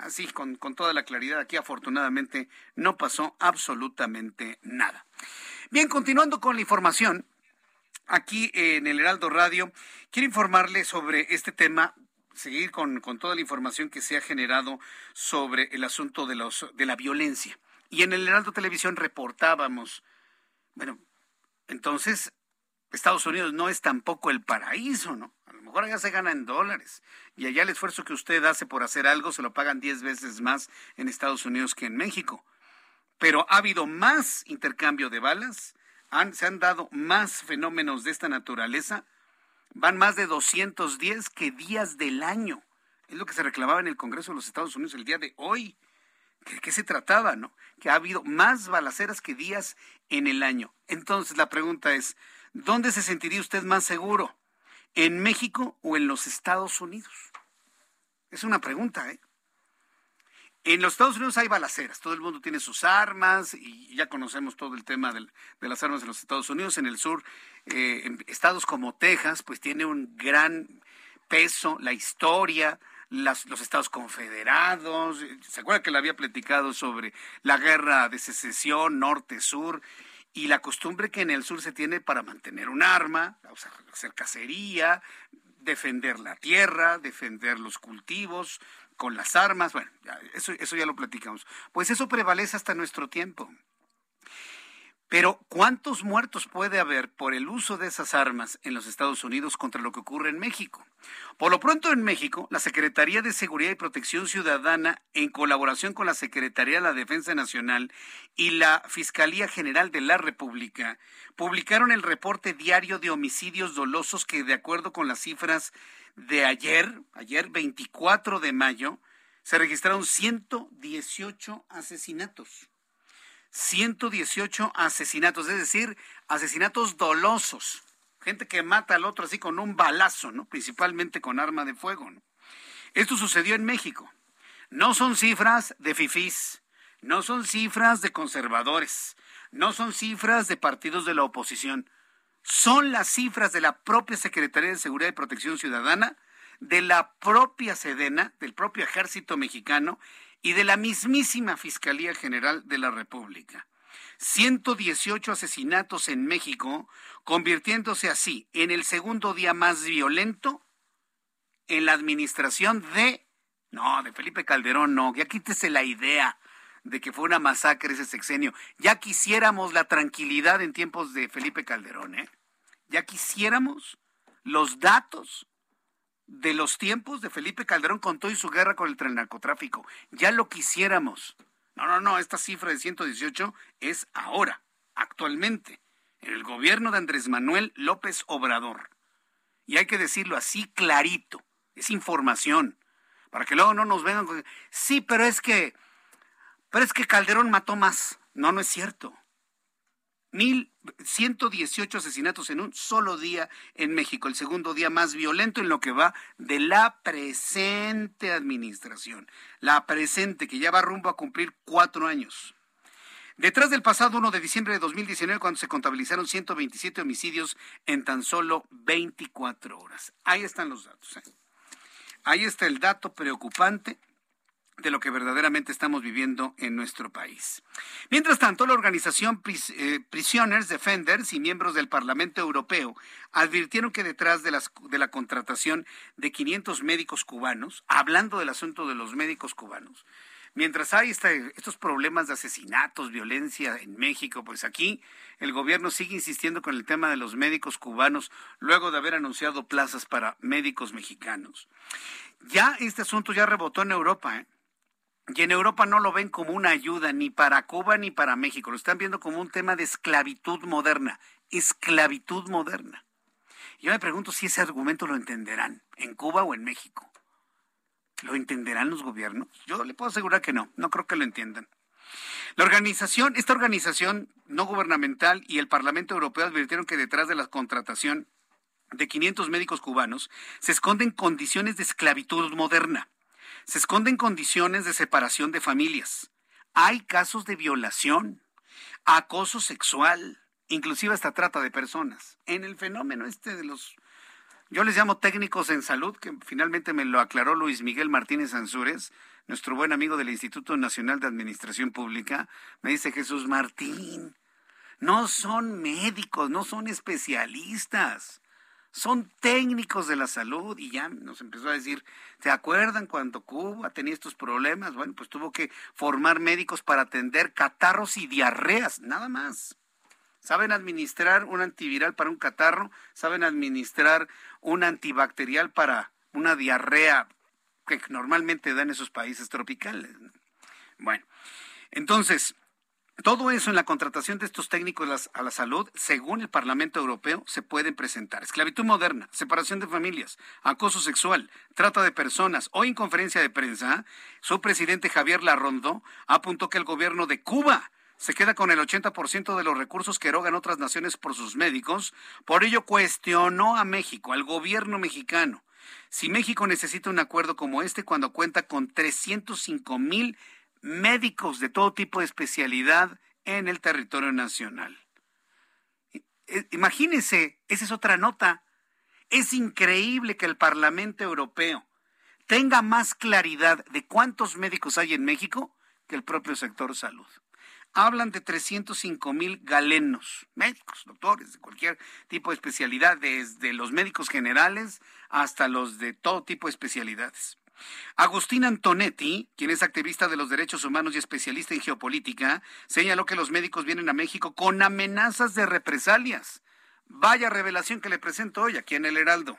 Así, con, con toda la claridad, aquí afortunadamente no pasó absolutamente nada. Bien, continuando con la información, aquí en el Heraldo Radio, quiero informarle sobre este tema seguir con, toda la información que se ha generado sobre el asunto de, los, de la violencia. Y en el Heraldo Televisión reportábamos, bueno, entonces Estados Unidos no es tampoco el paraíso, ¿no? A lo mejor allá se gana en dólares y allá el esfuerzo que usted hace por hacer algo se lo pagan 10 veces más en Estados Unidos que en México. Pero ha habido más intercambio de balas, se han dado más fenómenos de esta naturaleza Van más de 210 que días del año. Es lo que se reclamaba en el Congreso de los Estados Unidos el día de hoy. ¿De qué se trataba, no? Que ha habido más balaceras que días en el año. Entonces la pregunta es, ¿dónde se sentiría usted más seguro? ¿En México o en los Estados Unidos? Es una pregunta, ¿eh? En los Estados Unidos hay balaceras, todo el mundo tiene sus armas y ya conocemos todo el tema de las armas en los Estados Unidos. En el sur, eh, en estados como Texas, pues tiene un gran peso la historia, los estados confederados. ¿Se acuerda que le había platicado sobre la guerra de secesión norte-sur? Y la costumbre que en el sur se tiene para mantener un arma, hacer cacería, defender la tierra, defender los cultivos, con las armas, bueno, eso, eso ya lo platicamos. Pues eso prevalece hasta nuestro tiempo. Pero ¿cuántos muertos puede haber por el uso de esas armas en los Estados Unidos contra lo que ocurre en México? Por lo pronto en México, la Secretaría de Seguridad y Protección Ciudadana, en colaboración con la Secretaría de la Defensa Nacional y la Fiscalía General de la República, publicaron el reporte diario de homicidios dolosos que, de acuerdo con las cifras de ayer, ayer 24 de mayo, se registraron 118 asesinatos. 118 asesinatos, es decir, asesinatos dolosos. Gente que mata al otro así con un balazo, ¿no? Principalmente con arma de fuego. Esto sucedió en México. No son cifras de fifís, no son cifras de conservadores, no son cifras de partidos de la oposición son las cifras de la propia Secretaría de Seguridad y Protección Ciudadana, de la propia Sedena, del propio Ejército Mexicano y de la mismísima Fiscalía General de la República. 118 asesinatos en México, convirtiéndose así en el segundo día más violento en la administración de... No, de Felipe Calderón, no, ya quítese la idea de que fue una masacre ese sexenio. Ya quisiéramos la tranquilidad en tiempos de Felipe Calderón, ¿eh? Ya quisiéramos los datos de los tiempos de Felipe Calderón con todo y su guerra con el narcotráfico. Ya lo quisiéramos. No, no, no, esta cifra de 118 es ahora, actualmente, en el gobierno de Andrés Manuel López Obrador. Y hay que decirlo así clarito, es información, para que luego no nos vengan con... Sí, pero es que, pero es que Calderón mató más. No, no es cierto. 1.118 asesinatos en un solo día en México, el segundo día más violento en lo que va de la presente administración. La presente, que ya va rumbo a cumplir cuatro años. Detrás del pasado 1 de diciembre de 2019, cuando se contabilizaron 127 homicidios en tan solo 24 horas. Ahí están los datos. ¿eh? Ahí está el dato preocupante de lo que verdaderamente estamos viviendo en nuestro país. Mientras tanto, la organización eh, Prisoners Defenders y miembros del Parlamento Europeo advirtieron que detrás de la contratación de 500 médicos cubanos, hablando del asunto de los médicos cubanos, mientras hay este, estos problemas de asesinatos, violencia en México, pues aquí el gobierno sigue insistiendo con el tema de los médicos cubanos luego de haber anunciado plazas para médicos mexicanos. Ya este asunto ya rebotó en Europa, ¿eh? Y en Europa no lo ven como una ayuda ni para Cuba ni para México, lo están viendo como un tema de esclavitud moderna, esclavitud moderna. Yo me pregunto si ese argumento lo entenderán en Cuba o en México. ¿Lo entenderán los gobiernos? Yo le puedo asegurar que no, no creo que lo entiendan. La organización, esta organización no gubernamental y el Parlamento Europeo advirtieron que detrás de la contratación de 500 médicos cubanos se esconden condiciones de esclavitud moderna se esconden condiciones de separación de familias. Hay casos de violación, acoso sexual, inclusive hasta trata de personas. En el fenómeno este de los, yo les llamo técnicos en salud, que finalmente me lo aclaró Luis Miguel Martínez Ansúrez, nuestro buen amigo del Instituto Nacional de Administración Pública, me dice Jesús Martín, no son médicos, no son especialistas son técnicos de la salud y ya nos empezó a decir, ¿se acuerdan cuando Cuba tenía estos problemas? Bueno, pues tuvo que formar médicos para atender catarros y diarreas, nada más. Saben administrar un antiviral para un catarro, saben administrar un antibacterial para una diarrea que normalmente dan esos países tropicales. Bueno, entonces, todo eso en la contratación de estos técnicos a la salud, según el Parlamento Europeo, se pueden presentar. Esclavitud moderna, separación de familias, acoso sexual, trata de personas. Hoy en conferencia de prensa, su presidente Javier Larrondo apuntó que el gobierno de Cuba se queda con el 80% de los recursos que erogan otras naciones por sus médicos. Por ello cuestionó a México, al gobierno mexicano, si México necesita un acuerdo como este cuando cuenta con 305 mil médicos de todo tipo de especialidad en el territorio nacional. E, imagínense, esa es otra nota. Es increíble que el Parlamento Europeo tenga más claridad de cuántos médicos hay en México que el propio sector salud. Hablan de 305 mil galenos, médicos, doctores, de cualquier tipo de especialidad, desde los médicos generales hasta los de todo tipo de especialidades. Agustín Antonetti, quien es activista de los derechos humanos y especialista en geopolítica, señaló que los médicos vienen a México con amenazas de represalias. Vaya revelación que le presento hoy aquí en el Heraldo.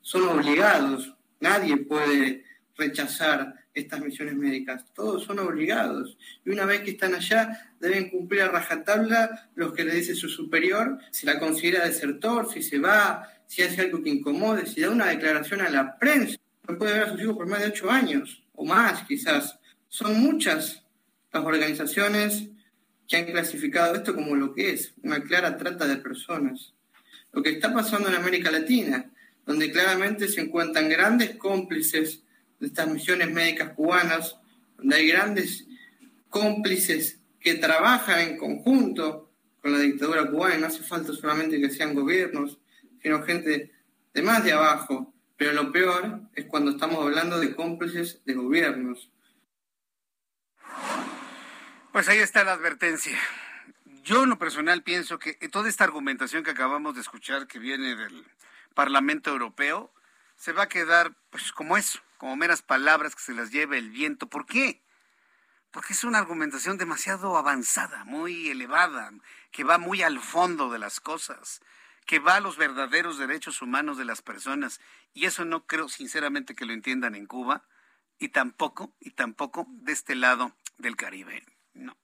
Son obligados, nadie puede rechazar estas misiones médicas, todos son obligados. Y una vez que están allá, deben cumplir a rajatabla los que le dice su superior, si la considera desertor, si se va, si hace algo que incomode, si da una declaración a la prensa puede ver a sus hijos por más de ocho años o más quizás. Son muchas las organizaciones que han clasificado esto como lo que es, una clara trata de personas. Lo que está pasando en América Latina, donde claramente se encuentran grandes cómplices de estas misiones médicas cubanas, donde hay grandes cómplices que trabajan en conjunto con la dictadura cubana, no hace falta solamente que sean gobiernos, sino gente de más de abajo, pero lo peor es cuando estamos hablando de cómplices de gobiernos. Pues ahí está la advertencia. Yo en lo personal pienso que toda esta argumentación que acabamos de escuchar que viene del Parlamento Europeo se va a quedar pues como eso, como meras palabras que se las lleve el viento. ¿Por qué? Porque es una argumentación demasiado avanzada, muy elevada, que va muy al fondo de las cosas que va a los verdaderos derechos humanos de las personas. Y eso no creo sinceramente que lo entiendan en Cuba y tampoco, y tampoco de este lado del Caribe. No.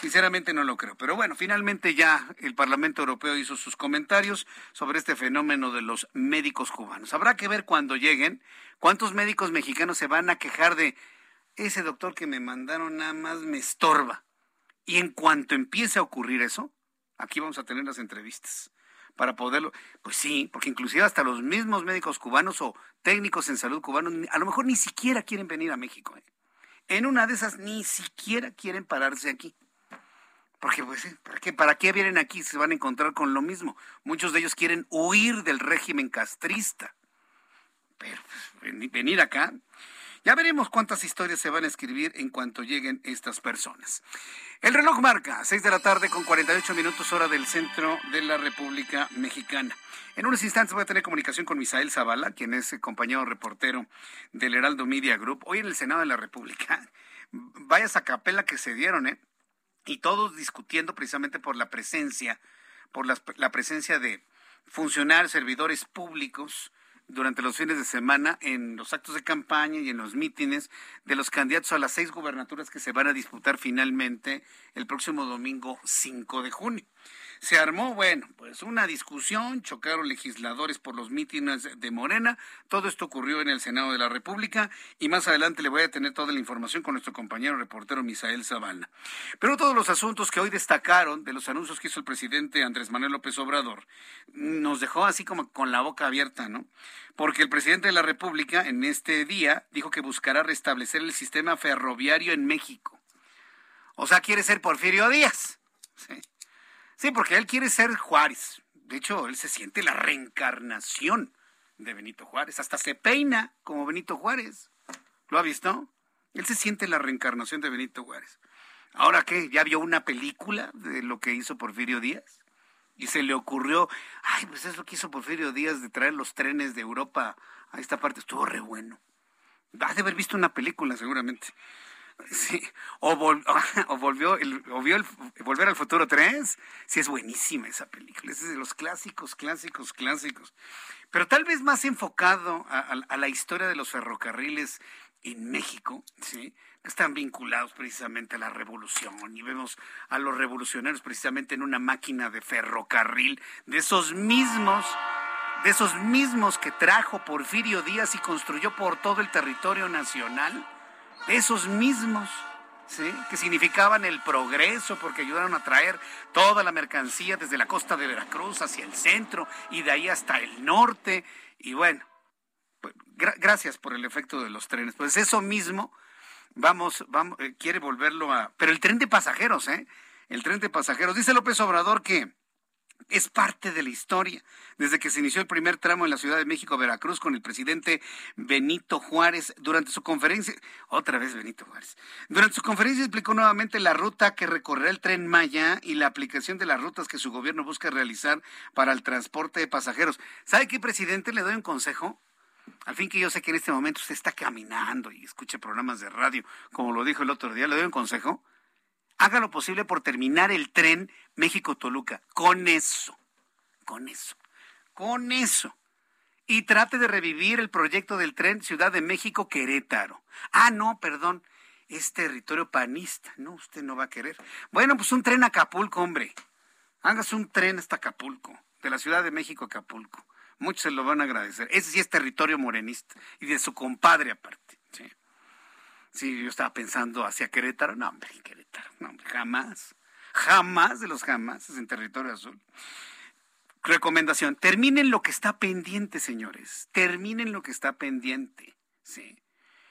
Sinceramente no lo creo. Pero bueno, finalmente ya el Parlamento Europeo hizo sus comentarios sobre este fenómeno de los médicos cubanos. Habrá que ver cuando lleguen cuántos médicos mexicanos se van a quejar de ese doctor que me mandaron nada más me estorba. Y en cuanto empiece a ocurrir eso, aquí vamos a tener las entrevistas para poderlo, pues sí, porque inclusive hasta los mismos médicos cubanos o técnicos en salud cubanos a lo mejor ni siquiera quieren venir a México. ¿eh? En una de esas ni siquiera quieren pararse aquí. Porque, pues, ¿para qué, ¿para qué vienen aquí? Se van a encontrar con lo mismo. Muchos de ellos quieren huir del régimen castrista. Pero pues, venir acá. Ya veremos cuántas historias se van a escribir en cuanto lleguen estas personas. El reloj marca 6 de la tarde con 48 minutos hora del centro de la República Mexicana. En unos instantes voy a tener comunicación con Misael Zavala, quien es compañero reportero del Heraldo Media Group, hoy en el Senado de la República. Vaya esa capela que se dieron, ¿eh? y todos discutiendo precisamente por la presencia, por la, presencia de funcionarios, servidores públicos durante los fines de semana en los actos de campaña y en los mítines de los candidatos a las seis gubernaturas que se van a disputar finalmente el próximo domingo 5 de junio se armó, bueno, pues una discusión, chocaron legisladores por los mítines de Morena, todo esto ocurrió en el Senado de la República y más adelante le voy a tener toda la información con nuestro compañero reportero Misael Zavala. Pero todos los asuntos que hoy destacaron de los anuncios que hizo el presidente Andrés Manuel López Obrador nos dejó así como con la boca abierta, ¿no? Porque el presidente de la República en este día dijo que buscará restablecer el sistema ferroviario en México. O sea, quiere ser Porfirio Díaz. ¿sí? Sí, porque él quiere ser Juárez. De hecho, él se siente la reencarnación de Benito Juárez. Hasta se peina como Benito Juárez. ¿Lo ha visto? Él se siente la reencarnación de Benito Juárez. ¿Ahora qué? ¿Ya vio una película de lo que hizo Porfirio Díaz? Y se le ocurrió, ay, pues es lo que hizo Porfirio Díaz de traer los trenes de Europa a esta parte. Estuvo re bueno. Has de haber visto una película seguramente. O, volvió el, vio Volver al Futuro 3. Sí, es buenísima esa película. Es de los clásicos, clásicos, clásicos. Pero tal vez más enfocado a, la historia de los ferrocarriles en México, ¿sí? están vinculados precisamente a la revolución y vemos a los revolucionarios precisamente en una máquina de ferrocarril de esos mismos de esos mismos que trajo Porfirio Díaz y construyó por todo el territorio nacional esos mismos, ¿sí? que significaban el progreso porque ayudaron a traer toda la mercancía desde la costa de Veracruz hacia el centro y de ahí hasta el norte. Y bueno, pues, gracias por el efecto de los trenes. Pues eso mismo, vamos, vamos, eh, quiere volverlo a... Pero el tren de pasajeros, ¿eh? El tren de pasajeros. Dice López Obrador que es parte de la historia. Desde que se inició el primer tramo en la Ciudad de México, Veracruz, con el presidente Benito Juárez, durante su conferencia, otra vez Benito Juárez, durante su conferencia explicó nuevamente la ruta que recorrerá el tren Maya y la aplicación de las rutas que su gobierno busca realizar para el transporte de pasajeros. ¿Sabe qué, presidente? Le doy un consejo. Al fin que yo sé que en este momento usted está caminando y escucha programas de radio, como lo dijo el otro día, le doy un consejo haga lo posible por terminar el tren México-Toluca. Con eso, con eso, con eso. Y trate de revivir el proyecto del tren Ciudad de México-Querétaro. Ah, no, perdón, es territorio panista. No, usted no va a querer. Bueno, pues un tren a Acapulco, hombre. Hágase un tren hasta Acapulco, de la Ciudad de México a Acapulco. Muchos se lo van a agradecer. Ese sí es territorio morenista y de su compadre aparte. ¿sí? Sí, yo estaba pensando hacia Querétaro. No, hombre, Querétaro. No, hombre, jamás. Jamás de los jamás en territorio azul. Recomendación, terminen lo que está pendiente, señores. Terminen lo que está pendiente. Sí.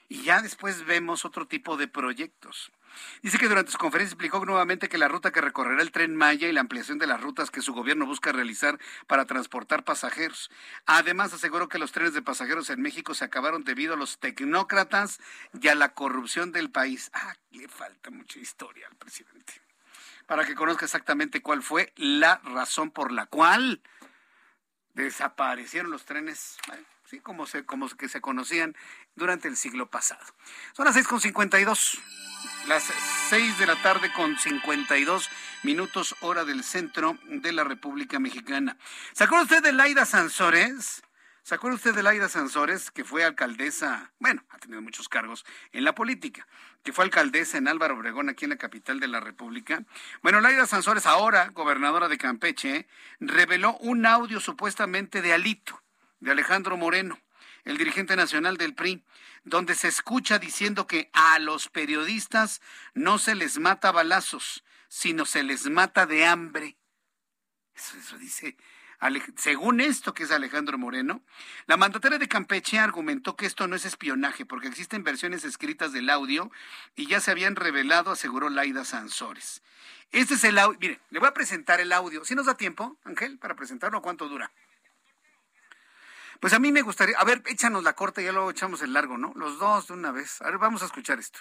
Y ya después vemos otro tipo de proyectos. Dice que durante su conferencia explicó nuevamente que la ruta que recorrerá el tren Maya y la ampliación de las rutas que su gobierno busca realizar para transportar pasajeros. Además, aseguró que los trenes de pasajeros en México se acabaron debido a los tecnócratas y a la corrupción del país. Ah, le falta mucha historia al presidente. Para que conozca exactamente cuál fue la razón por la cual desaparecieron los trenes. ¿Sí? como, se, como que se conocían durante el siglo pasado. Son las 6.52, las 6 de la tarde con 52 minutos hora del centro de la República Mexicana. ¿Se acuerda usted de Laida Sansores? ¿Se acuerda usted de Laida Sansores, que fue alcaldesa, bueno, ha tenido muchos cargos en la política, que fue alcaldesa en Álvaro Obregón, aquí en la capital de la República? Bueno, Laida Sansores, ahora gobernadora de Campeche, reveló un audio supuestamente de Alito, de Alejandro Moreno, el dirigente nacional del PRI, donde se escucha diciendo que a los periodistas no se les mata balazos, sino se les mata de hambre. Eso, dice según esto que es Alejandro Moreno, la mandataria de Campeche argumentó que esto no es espionaje porque existen versiones escritas del audio y ya se habían revelado, aseguró Laida Sansores. Este es el audio. Mire, le voy a presentar el audio. ¿Si nos da tiempo, Ángel, para presentarlo? ¿Cuánto dura? Pues a mí me gustaría, a ver, échanos la corta y ya luego echamos el largo, ¿no? Los dos de una vez. A ver, vamos a escuchar esto.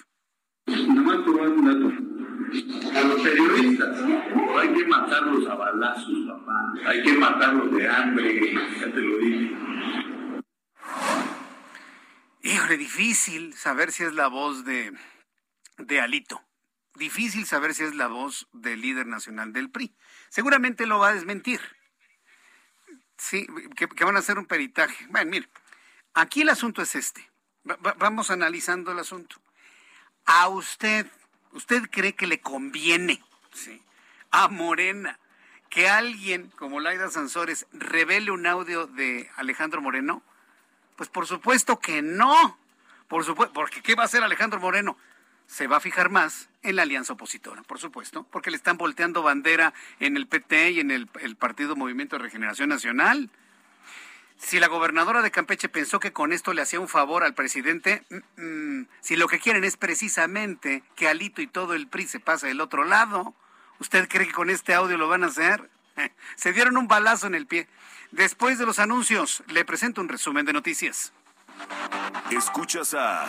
Nomás te un dato a los periodistas. Hay que matarlos a balazos, papá. Hay que matarlos de hambre, ya te lo dije. Híjole, difícil saber si es la voz de, de Alito. Difícil saber si es la voz del líder nacional del PRI. Seguramente lo va a desmentir. Sí, que, van a hacer un peritaje. Bueno, mire, aquí el asunto es este. vamos analizando el asunto. A usted ¿Usted cree que le conviene a Morena que alguien como Laida Sansores revele un audio de Alejandro Moreno? Pues por supuesto que no. Por supuesto, porque ¿qué va a hacer Alejandro Moreno? Se va a fijar más en la alianza opositora, por supuesto, porque le están volteando bandera en el PT y en el, Partido Movimiento de Regeneración Nacional. Si la gobernadora de Campeche pensó que con esto le hacía un favor al presidente, mm, mm, si lo que quieren es precisamente que Alito y todo el PRI se pase del otro lado, ¿usted cree que con este audio lo van a hacer? Se dieron un balazo en el pie. Después de los anuncios, le presento un resumen de noticias. Escuchas a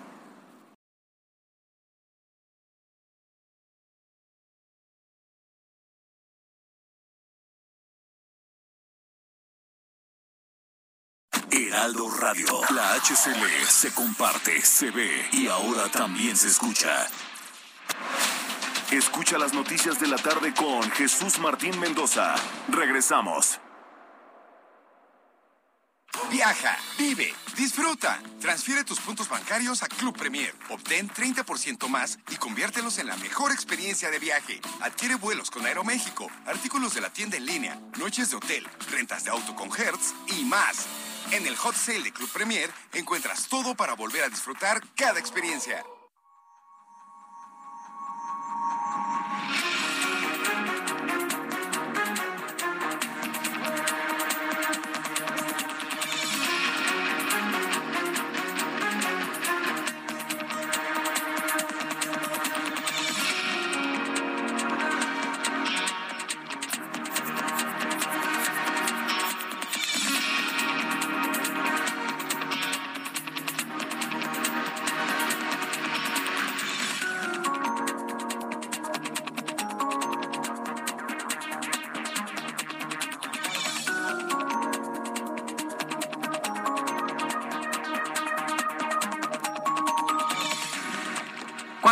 Heraldo Radio. La HCL se comparte, se ve y ahora también se escucha. Escucha las noticias de la tarde con Jesús Martín Mendoza. Regresamos. Viaja, vive, disfruta. Transfiere tus puntos bancarios a Club Premier. Obtén 30% más y conviértelos en la mejor experiencia de viaje. Adquiere vuelos con Aeroméxico, artículos de la tienda en línea, noches de hotel, rentas de auto con Hertz y más. En el Hot Sale de Club Premier encuentras todo para volver a disfrutar cada experiencia.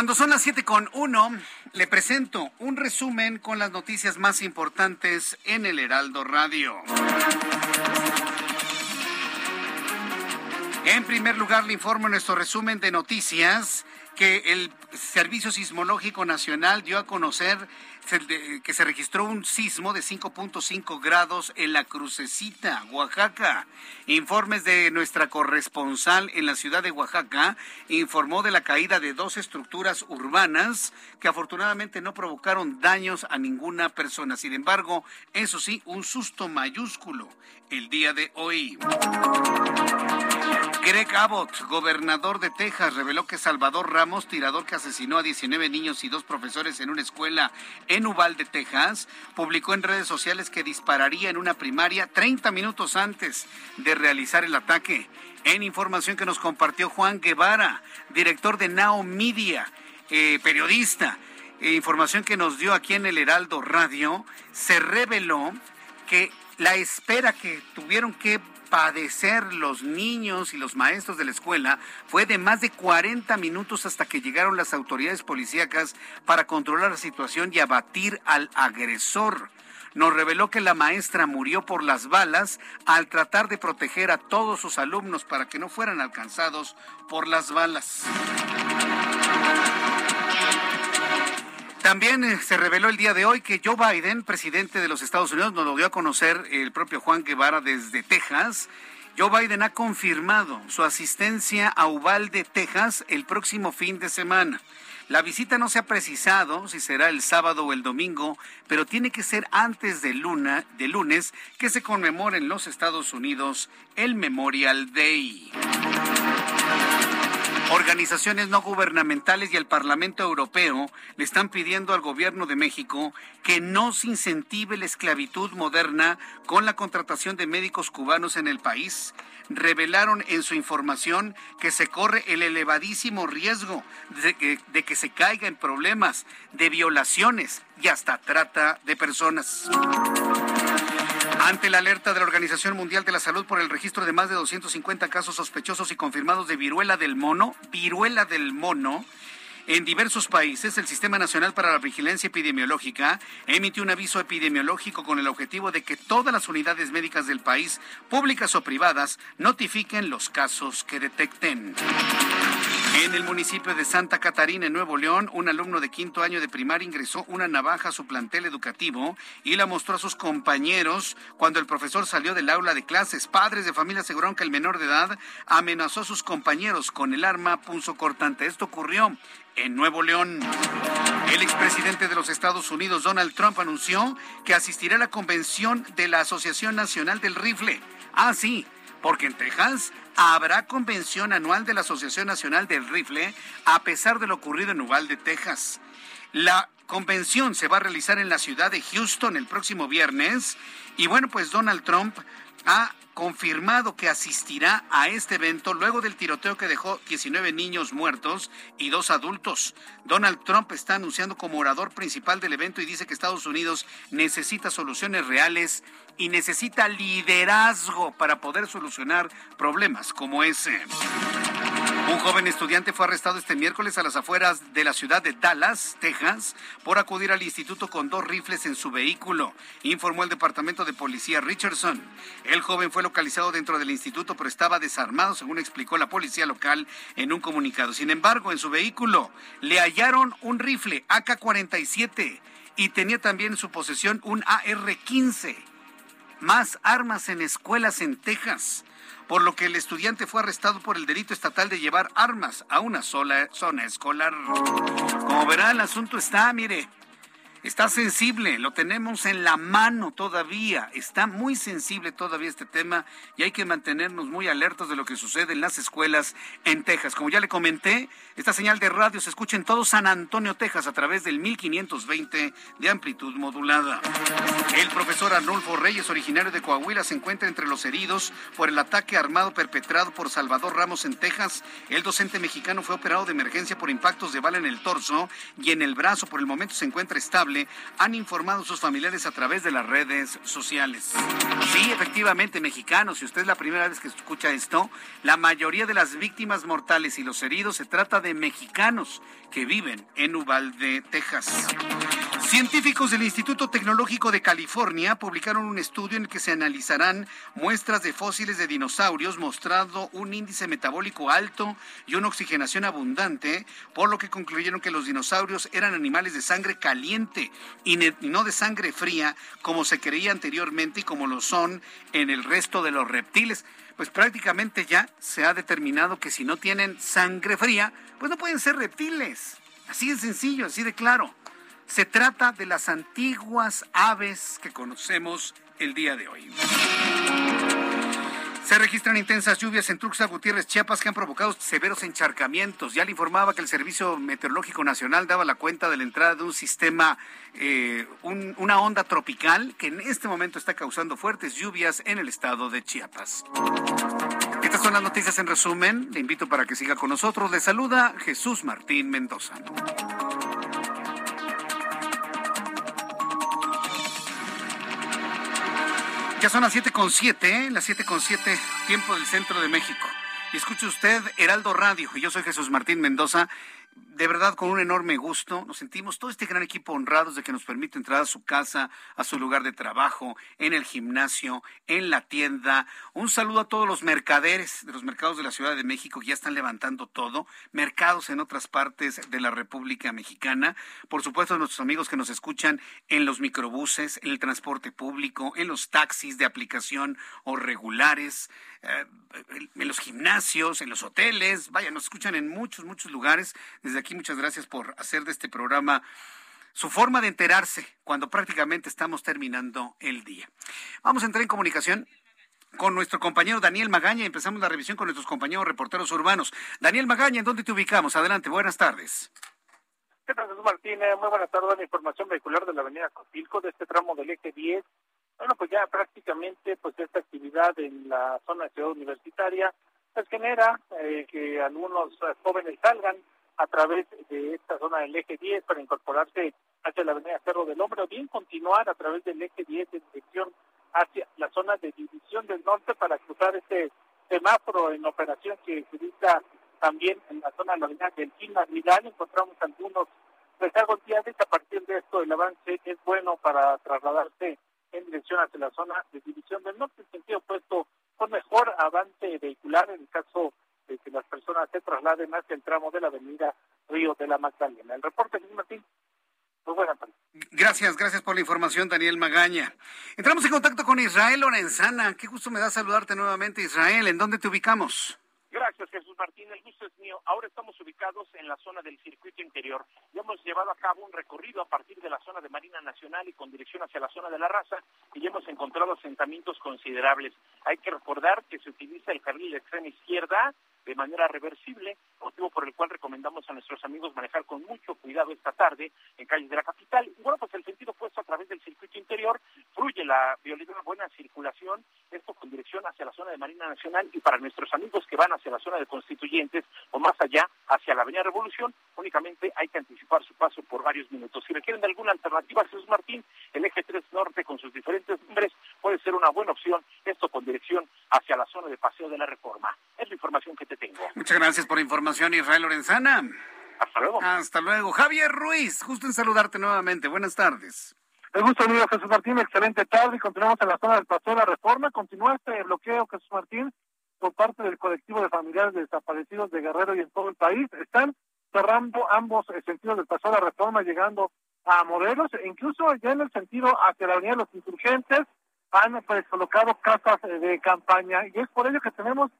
Cuando son las siete con uno, le presento un resumen con las noticias más importantes en el Heraldo Radio. En primer lugar, le informo en nuestro resumen de noticias que el Servicio Sismológico Nacional dio a conocer que se registró un sismo de 5.5 grados en la Crucecita, Oaxaca. Informes de nuestra corresponsal en la ciudad de Oaxaca informó de la caída de dos estructuras urbanas que afortunadamente no provocaron daños a ninguna persona. Sin embargo, eso sí, un susto mayúsculo el día de hoy. Greg Abbott, gobernador de Texas, reveló que Salvador Ramos, tirador que asesinó a 19 niños y dos profesores en una escuela en Uvalde, Texas, publicó en redes sociales que dispararía en una primaria 30 minutos antes de realizar el ataque. En información que nos compartió Juan Guevara, director de Now Media, eh, periodista, eh, información que nos dio aquí en el Heraldo Radio, se reveló que la espera que tuvieron que padecer los niños y los maestros de la escuela fue de más de 40 minutos hasta que llegaron las autoridades policíacas para controlar la situación y abatir al agresor. Nos reveló que la maestra murió por las balas al tratar de proteger a todos sus alumnos para que no fueran alcanzados por las balas. También eh, se reveló el día de hoy que Joe Biden, presidente de los Estados Unidos, nos lo dio a conocer el propio Juan Guevara desde Texas. Joe Biden ha confirmado su asistencia a Uvalde, Texas, el próximo fin de semana. La visita no se ha precisado si será el sábado o el domingo, pero tiene que ser antes de, luna, de lunes que se conmemore en los Estados Unidos el Memorial Day. Organizaciones no gubernamentales y el Parlamento Europeo le están pidiendo al gobierno de México que no se incentive la esclavitud moderna con la contratación de médicos cubanos en el país. Revelaron en su información que se corre el elevadísimo riesgo de que, de que se caiga en problemas de violaciones y hasta trata de personas. Ante la alerta de la Organización Mundial de la Salud por el registro de más de 250 casos sospechosos y confirmados de viruela del mono, viruela del mono, en diversos países, el Sistema Nacional para la Vigilancia Epidemiológica emitió un aviso epidemiológico con el objetivo de que todas las unidades médicas del país, públicas o privadas, notifiquen los casos que detecten. En el municipio de Santa Catarina, en Nuevo León, un alumno de quinto año de primaria ingresó una navaja a su plantel educativo y la mostró a sus compañeros cuando el profesor salió del aula de clases. Padres de familia aseguraron que el menor de edad amenazó a sus compañeros con el arma cortante. Esto ocurrió en Nuevo León. El expresidente de los Estados Unidos, Donald Trump, anunció que asistirá a la convención de la Asociación Nacional del Rifle. Ah, sí, porque en Texas habrá convención anual de la Asociación Nacional del Rifle, a pesar de lo ocurrido en Uvalde, Texas. La convención se va a realizar en la ciudad de Houston el próximo viernes. Y bueno, pues Donald Trump ha confirmado que asistirá a este evento luego del tiroteo que dejó 19 niños muertos y dos adultos. Donald Trump está anunciando como orador principal del evento y dice que Estados Unidos necesita soluciones reales y necesita liderazgo para poder solucionar problemas como ese. Un joven estudiante fue arrestado este miércoles a las afueras de la ciudad de Dallas, Texas, por acudir al instituto con dos rifles en su vehículo, informó el Departamento de Policía Richardson. El joven fue localizado dentro del instituto, pero estaba desarmado, según explicó la policía local en un comunicado. Sin embargo, en su vehículo le hallaron un rifle AK-47 y tenía también en su posesión un AR-15. Más armas en escuelas en Texas por lo que el estudiante fue arrestado por el delito estatal de llevar armas a una sola zona escolar. Como verá, el asunto está, mire, Está sensible, lo tenemos en la mano todavía, está muy sensible todavía este tema y hay que mantenernos muy alertos de lo que sucede en las escuelas en Texas. Como ya le comenté, esta señal de radio se escucha en todo San Antonio, Texas, a través del 1520 de amplitud modulada. El profesor Arnulfo Reyes, originario de Coahuila, se encuentra entre los heridos por el ataque armado perpetrado por Salvador Ramos en Texas. El docente mexicano fue operado de emergencia por impactos de bala en el torso y en el brazo. Por el momento se encuentra estable han informado sus familiares a través de las redes sociales. Sí, efectivamente, mexicanos, si usted es la primera vez que escucha esto, la mayoría de las víctimas mortales y los heridos se trata de mexicanos que viven en Uvalde, Texas. Científicos del Instituto Tecnológico de California publicaron un estudio en el que se analizarán muestras de fósiles de dinosaurios mostrando un índice metabólico alto y una oxigenación abundante, por lo que concluyeron que los dinosaurios eran animales de sangre caliente y no de sangre fría como se creía anteriormente y como lo son en el resto de los reptiles. Pues prácticamente ya se ha determinado que si no tienen sangre fría, pues no pueden ser reptiles. Así de sencillo, así de claro. Se trata de las antiguas aves que conocemos el día de hoy. Se registran intensas lluvias en Tuxtla Gutiérrez, Chiapas, que han provocado severos encharcamientos. Ya le informaba que el Servicio Meteorológico Nacional daba la cuenta de la entrada de un sistema, eh, una onda tropical que en este momento está causando fuertes lluvias en el estado de Chiapas. Estas son las noticias en resumen. Le invito para que siga con nosotros. Le saluda Jesús Martín Mendoza. Ya son las siete con siete, ¿eh? las siete con siete, tiempo del centro de México. Y escuche usted Heraldo Radio, y yo soy Jesús Martín Mendoza de verdad con un enorme gusto. Nos sentimos todo este gran equipo honrados de que nos permite entrar a su casa, a su lugar de trabajo, en el gimnasio, en la tienda. Un saludo a todos los mercaderes de los mercados de la Ciudad de México que ya están levantando todo, mercados en otras partes de la República Mexicana. Por supuesto, a nuestros amigos que nos escuchan en los microbuses, en el transporte público, en los taxis de aplicación o regulares, eh, en los gimnasios, en los hoteles. Vaya, nos escuchan en muchos, muchos lugares. Desde aquí muchas gracias por hacer de este programa su forma de enterarse cuando prácticamente estamos terminando el día. Vamos a entrar en comunicación con nuestro compañero Daniel Magaña y empezamos la revisión con nuestros compañeros reporteros urbanos. Daniel Magaña, ¿en dónde te ubicamos? Adelante, buenas tardes. ¿Qué tal, Jesús Martínez? Muy buenas tardes. La información vehicular de la avenida Cotilco, de este tramo del eje 10. Bueno, pues ya prácticamente pues esta actividad en la zona de ciudad universitaria pues genera eh, que algunos eh, jóvenes salgan a través de esta zona del eje 10 para incorporarse hacia la avenida Cerro del Hombre o bien continuar a través del eje 10 en dirección hacia la zona de División del Norte para cruzar este semáforo en operación que se utiliza también en la zona de la avenida del Vidal. Encontramos algunos rezagos viales. A partir de esto, el avance es bueno para trasladarse en dirección hacia la zona de División del Norte, en sentido opuesto, con mejor avance vehicular en el caso que las personas se trasladen hacia el tramo de la avenida Río de la Magdalena. El reporte, Luis Martín. Muy buenas tardes. Gracias, gracias por la información, Daniel Magaña. Entramos en contacto con Israel Lorenzana. Qué gusto me da saludarte nuevamente, Israel. ¿En dónde te ubicamos? Gracias, Jesús Martín. El gusto es mío. Ahora estamos ubicados en la zona del circuito interior. Ya hemos llevado a cabo un recorrido a partir de la zona de Marina Nacional y con dirección hacia la zona de la raza y ya hemos encontrado asentamientos considerables. Hay que recordar que se utiliza el carril de extrema izquierda de manera reversible, motivo por el cual recomendamos a nuestros amigos manejar con mucho cuidado esta tarde en calles de la capital. Y bueno, pues el sentido opuesto a través del circuito interior fluye la violenta buena circulación, esto con dirección hacia la zona de Marina Nacional y para nuestros amigos que van hacia la zona de Constituyentes o más allá hacia la Avenida Revolución, únicamente hay que anticipar su paso por varios minutos. Si requieren de alguna alternativa, Jesús Martín, el eje 3 norte con sus diferentes nombres puede ser una buena opción, esto con dirección hacia la zona de Paseo de la Reforma. Es la información que te tengo. Muchas gracias por la información, Israel Lorenzana. Hasta luego. Hasta luego. Javier Ruiz, justo en saludarte nuevamente. Buenas tardes. El gusto, amigo Jesús Martín. Excelente tarde. Continuamos en la zona del Paseo de la Reforma. Continúa este bloqueo, Jesús Martín, por parte del colectivo de familiares de desaparecidos de Guerrero y en todo el país. Están cerrando ambos sentidos del Paseo de la Reforma, llegando a Morelos, e incluso ya en el sentido hacia la Avenida de los Insurgentes, han pues colocado casas de campaña y es por ello que tenemos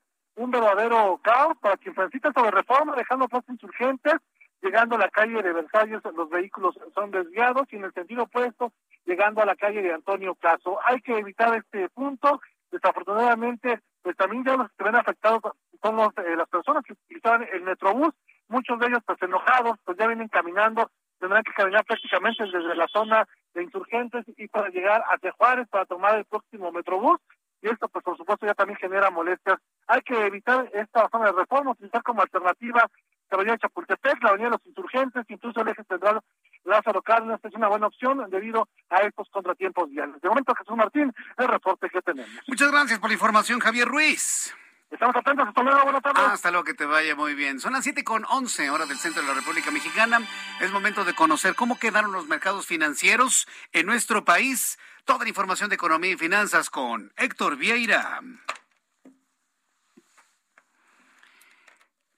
un verdadero caos para quien transita sobre reforma, dejando pasos insurgentes, llegando a la calle de Versalles, los vehículos son desviados y en el sentido opuesto, llegando a la calle de Antonio Caso. Hay que evitar este punto, desafortunadamente, pues también ya los que ven afectados son los, eh, las personas que utilizaban el Metrobús, muchos de ellos pues enojados, pues ya vienen caminando, tendrán que caminar prácticamente desde la zona de insurgentes y para llegar hacia Juárez para tomar el próximo Metrobús y esto pues por supuesto ya también genera molestias. Hay que evitar esta zona de reforma, utilizar como alternativa la avenida Chapultepec, la avenida de los insurgentes, incluso el eje central Lázaro Cárdenas es una buena opción debido a estos contratiempos viales. De momento, Jesús Martín, el reporte que tenemos. Muchas gracias por la información, Javier Ruiz. Estamos atentos, hasta luego, buenas tardes. hasta luego, que te vaya muy bien. Son las siete con once horas del centro de la República Mexicana. Es momento de conocer cómo quedaron los mercados financieros en nuestro país. Toda la información de economía y finanzas con Héctor Vieira.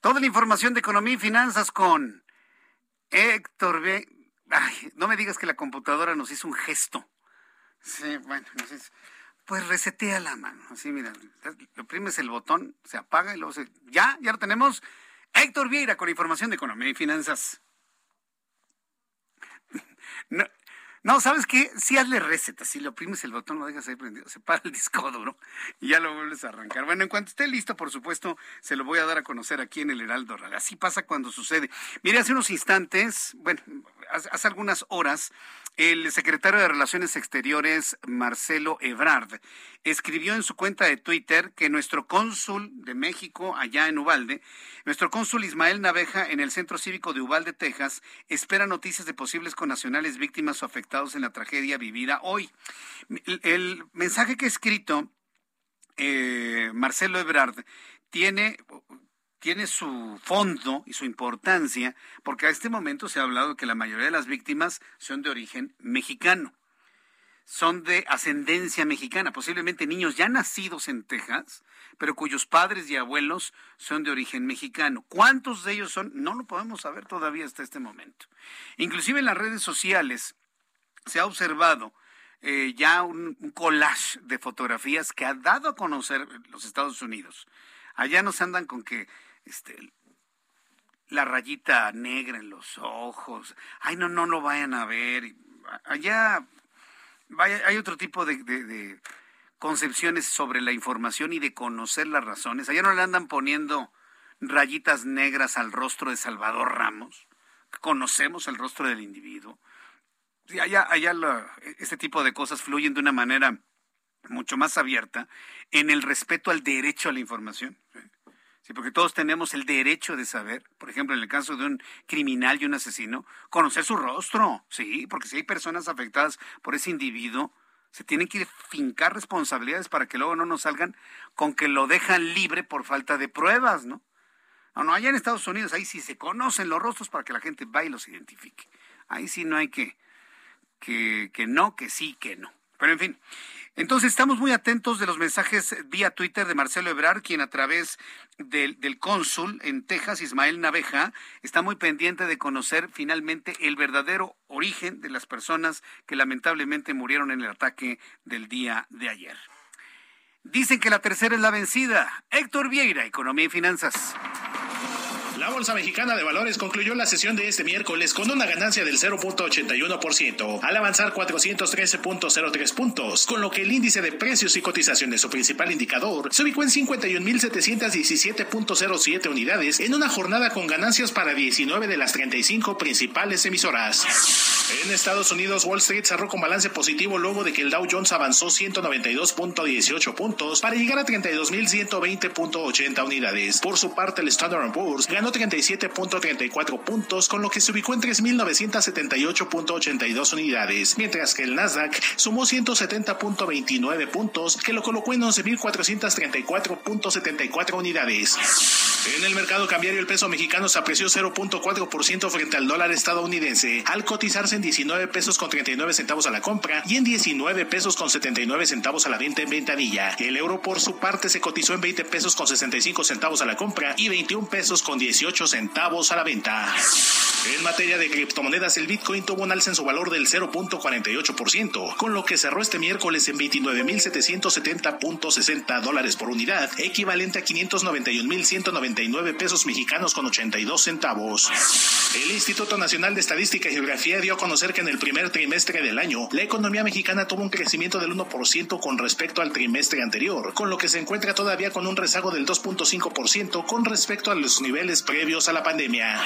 Toda la información de economía y finanzas con Héctor Vieira. Ay, no me digas que la computadora nos hizo un gesto. Sí, bueno, pues resetea la mano. Así, mira, oprimes el botón, se apaga y luego se... Ya, ya lo tenemos. Héctor Vieira con información de economía y finanzas. No, No, ¿sabes qué? Sí hazle receta. Si le oprimes el botón, lo dejas ahí prendido, se para el disco duro y ya lo vuelves a arrancar. Bueno, en cuanto esté listo, por supuesto, se lo voy a dar a conocer aquí en el Heraldo Radio. Así pasa cuando sucede. Mire, hace unos instantes, bueno, hace algunas horas, el secretario de Relaciones Exteriores, Marcelo Ebrard, escribió en su cuenta de Twitter que nuestro cónsul de México allá en Ubalde, nuestro cónsul Ismael Naveja en el Centro Cívico de Ubalde, Texas, espera noticias de posibles connacionales víctimas o afectados en la tragedia vivida hoy. El, mensaje que ha escrito eh, Marcelo Ebrard tiene tiene su fondo y su importancia, porque a este momento se ha hablado que la mayoría de las víctimas son de origen mexicano, son de ascendencia mexicana, posiblemente niños ya nacidos en Texas, pero cuyos padres y abuelos son de origen mexicano. ¿Cuántos de ellos son? No lo podemos saber todavía hasta este momento. Inclusive en las redes sociales se ha observado eh, ya un, collage de fotografías que ha dado a conocer los Estados Unidos. Allá nos andan con que este, la rayita negra en los ojos. Ay, no, no lo vayan a ver. Allá hay otro tipo de, concepciones sobre la información y de conocer las razones. Allá no le andan poniendo rayitas negras al rostro de Salvador Ramos. Conocemos el rostro del individuo. Allá allá este tipo de cosas fluyen de una manera mucho más abierta en el respeto al derecho a la información. Sí, porque todos tenemos el derecho de saber, por ejemplo, en el caso de un criminal y un asesino, conocer su rostro, sí, porque si hay personas afectadas por ese individuo, se tienen que fincar responsabilidades para que luego no nos salgan con que lo dejan libre por falta de pruebas, ¿no? No, no, allá en Estados Unidos, ahí sí se conocen los rostros para que la gente vaya y los identifique. Ahí sí no hay que, que, que no, que sí, que no. Pero en fin, entonces estamos muy atentos de los mensajes vía Twitter de Marcelo Ebrar, quien a través del, del, cónsul en Texas, Ismael Naveja, está muy pendiente de conocer finalmente el verdadero origen de las personas que lamentablemente murieron en el ataque del día de ayer. Dicen que la tercera es la vencida. Héctor Vieira, Economía y Finanzas. La Bolsa Mexicana de Valores concluyó la sesión de este miércoles con una ganancia del 0.81% al avanzar 413.03 puntos, con lo que el índice de precios y cotizaciones, su principal indicador, se ubicó en 51.717.07 unidades en una jornada con ganancias para 19 de las 35 principales emisoras. En Estados Unidos, Wall Street cerró con balance positivo luego de que el Dow Jones avanzó 192.18 puntos para llegar a 32.120.80 unidades. Por su parte, el Standard Poor's ganó 37.34 puntos, con lo que se ubicó en 3.978.82 unidades, mientras que el Nasdaq sumó 170.29 puntos, que lo colocó en 11.434.74 unidades. En el mercado cambiario el peso mexicano se apreció 0.4% frente al dólar estadounidense, al cotizarse en 19 pesos con 39 centavos a la compra y en 19 pesos con 79 centavos a la venta en ventanilla. El euro por su parte se cotizó en 20 pesos con 65 centavos a la compra y 21 pesos con 18 centavos a la venta. En materia de criptomonedas, el Bitcoin tuvo un alza en su valor del 0.48%, con lo que cerró este miércoles en 29.770.60 dólares por unidad, equivalente a 591.199 pesos mexicanos con 82 centavos. El Instituto Nacional de Estadística y Geografía dio a conocer que en el primer trimestre del año, la economía mexicana tuvo un crecimiento del 1% con respecto al trimestre anterior, con lo que se encuentra todavía con un rezago del 2.5% con respecto a los niveles previos a la pandemia.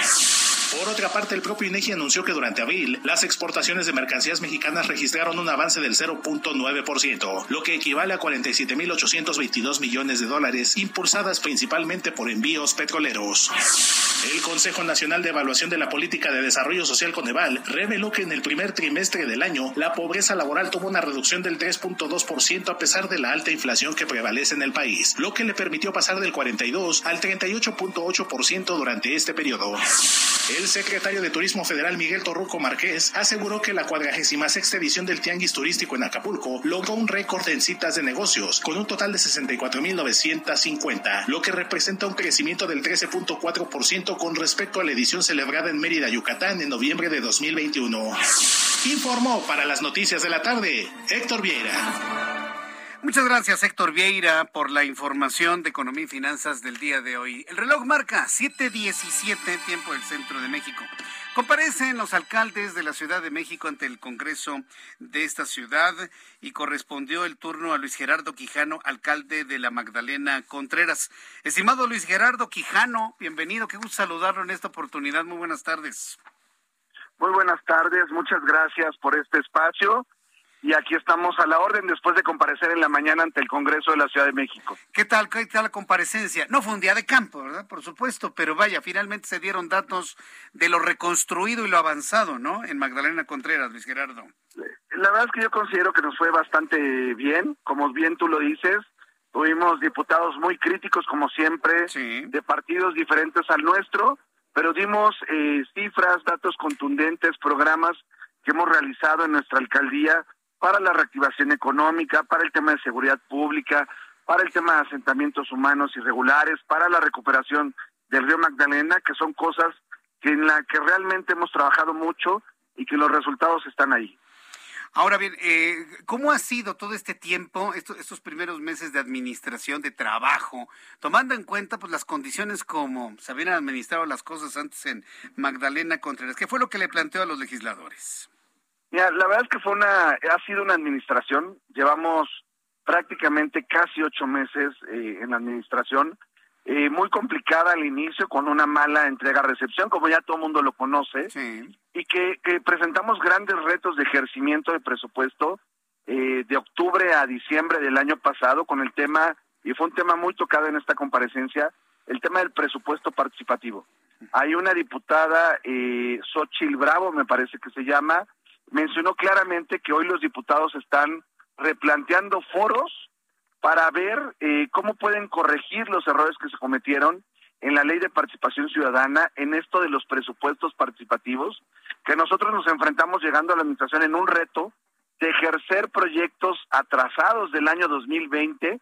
Por otra parte, el propio INEGI anunció que durante abril las exportaciones de mercancías mexicanas registraron un avance del 0.9%, lo que equivale a 47.822 millones de dólares, impulsadas principalmente por envíos petroleros. El Consejo Nacional de Evaluación de la Política de Desarrollo Social Coneval reveló que en el primer trimestre del año la pobreza laboral tuvo una reducción del 3.2% a pesar de la alta inflación que prevalece en el país, lo que le permitió pasar del 42 al 38.8% durante este periodo. El secretario de Turismo Federal Miguel Torruco Márquez aseguró que la 46 edición del Tianguis Turístico en Acapulco logró un récord en citas de negocios, con un total de 64.950, lo que representa un crecimiento del 13.4% con respecto a la edición celebrada en Mérida, Yucatán, en noviembre de 2021. Informó para las noticias de la tarde Héctor Vieira. Muchas gracias, Héctor Vieira, por la información de economía y finanzas del día de hoy. El reloj marca 7:17, tiempo del centro de México. Comparecen los alcaldes de la Ciudad de México ante el Congreso de esta ciudad y correspondió el turno a Luis Gerardo Quijano, alcalde de la Magdalena Contreras. Estimado Luis Gerardo Quijano, bienvenido, qué gusto saludarlo en esta oportunidad. Muy buenas tardes. Muy buenas tardes, muchas gracias por este espacio y aquí estamos a la orden después de comparecer en la mañana ante el Congreso de la Ciudad de México. ¿Qué tal, qué tal la comparecencia? No fue un día de campo, ¿verdad? Por supuesto, pero vaya, finalmente se dieron datos de lo reconstruido y lo avanzado, ¿no? En Magdalena Contreras, Luis Gerardo. La verdad es que yo considero que nos fue bastante bien, como bien tú lo dices. Tuvimos diputados muy críticos, como siempre, de partidos diferentes al nuestro, pero dimos eh, cifras, datos contundentes, programas que hemos realizado en nuestra alcaldía para la reactivación económica, para el tema de seguridad pública, para el tema de asentamientos humanos irregulares, para la recuperación del río Magdalena, que son cosas que en la que realmente hemos trabajado mucho y que los resultados están ahí. Ahora bien, eh, ¿cómo ha sido todo este tiempo, estos, estos primeros meses de administración, de trabajo, tomando en cuenta pues las condiciones como se habían administrado las cosas antes en Magdalena Contreras? ¿Qué fue lo que le planteó a los legisladores? Mira, la verdad es que fue una, ha sido una administración. Llevamos prácticamente casi ocho meses eh, en la administración, eh, muy complicada al inicio, con una mala entrega-recepción, como ya todo el mundo lo conoce, y que, presentamos grandes retos de ejercimiento de presupuesto eh, de octubre a diciembre del año pasado con el tema, y fue un tema muy tocado en esta comparecencia, el tema del presupuesto participativo. Hay una diputada, eh, Xochil Bravo, me parece que se llama, mencionó claramente que hoy los diputados están replanteando foros para ver eh, cómo pueden corregir los errores que se cometieron en la ley de participación ciudadana, en esto de los presupuestos participativos, que nosotros nos enfrentamos llegando a la administración en un reto de ejercer proyectos atrasados del año 2020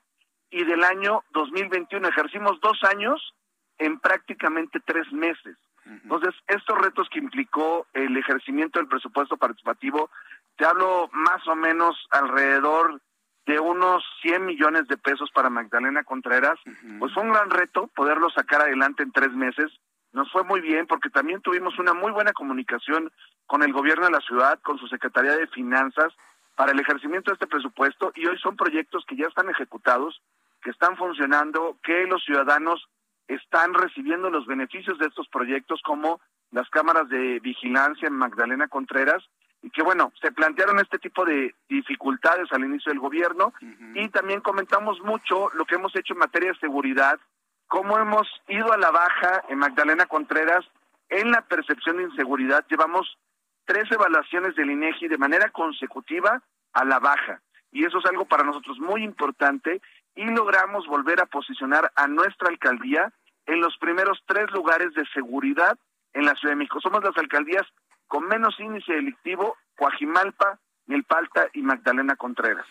y del año 2021. Ejercimos dos años en prácticamente tres meses. Entonces, estos retos que implicó el ejercimiento del presupuesto participativo, te hablo más o menos alrededor de unos 100 millones de pesos para Magdalena Contreras, pues fue un gran reto poderlo sacar adelante en tres meses. Nos fue muy bien porque también tuvimos una muy buena comunicación con el gobierno de la ciudad, con su Secretaría de Finanzas, para el ejercimiento de este presupuesto. Y hoy son proyectos que ya están ejecutados, que están funcionando, que los ciudadanos están recibiendo los beneficios de estos proyectos como las cámaras de vigilancia en Magdalena Contreras y que bueno, se plantearon este tipo de dificultades al inicio del gobierno y también comentamos mucho lo que hemos hecho en materia de seguridad, cómo hemos ido a la baja en Magdalena Contreras en la percepción de inseguridad. Llevamos tres evaluaciones del INEGI de manera consecutiva a la baja y eso es algo para nosotros muy importante y logramos volver a posicionar a nuestra alcaldía en los primeros tres lugares de seguridad en la Ciudad de México. Somos las alcaldías con menos índice delictivo, Coajimalpa, Milpalta y Magdalena Contreras.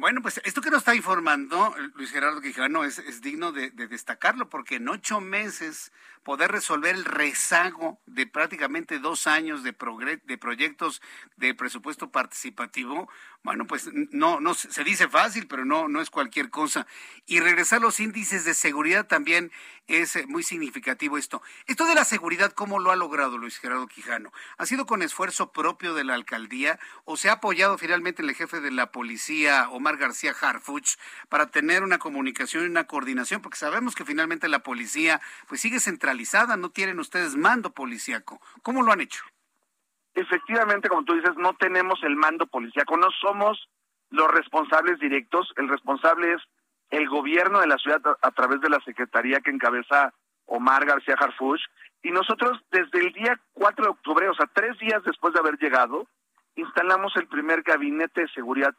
Bueno, pues esto que nos está informando Luis Gerardo Quijano es, digno de, destacarlo porque en ocho meses poder resolver el rezago de prácticamente dos años de, de proyectos de presupuesto participativo, bueno, pues no, no se dice fácil, pero no, no es cualquier cosa. Y regresar los índices de seguridad también es eh, muy significativo esto. Esto de la seguridad, ¿cómo lo ha logrado Luis Gerardo Quijano? ¿Ha sido con esfuerzo propio de la alcaldía o se ha apoyado finalmente el jefe de la policía, Omar García Harfuch, para tener una comunicación y una coordinación? Porque sabemos que finalmente la policía pues sigue centralizada, no tienen ustedes mando policíaco. ¿Cómo lo han hecho? efectivamente, como tú dices, no tenemos el mando policíaco, no somos los responsables directos, el responsable es el gobierno de la ciudad a, través de la secretaría que encabeza Omar García Harfuch, y nosotros desde el día 4 de octubre, o sea, tres días después de haber llegado, instalamos el primer gabinete de seguridad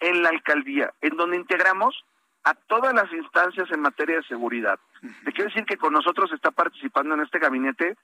en la alcaldía, en donde integramos a todas las instancias en materia de seguridad. Te quiero decir que con nosotros está participando en este gabinete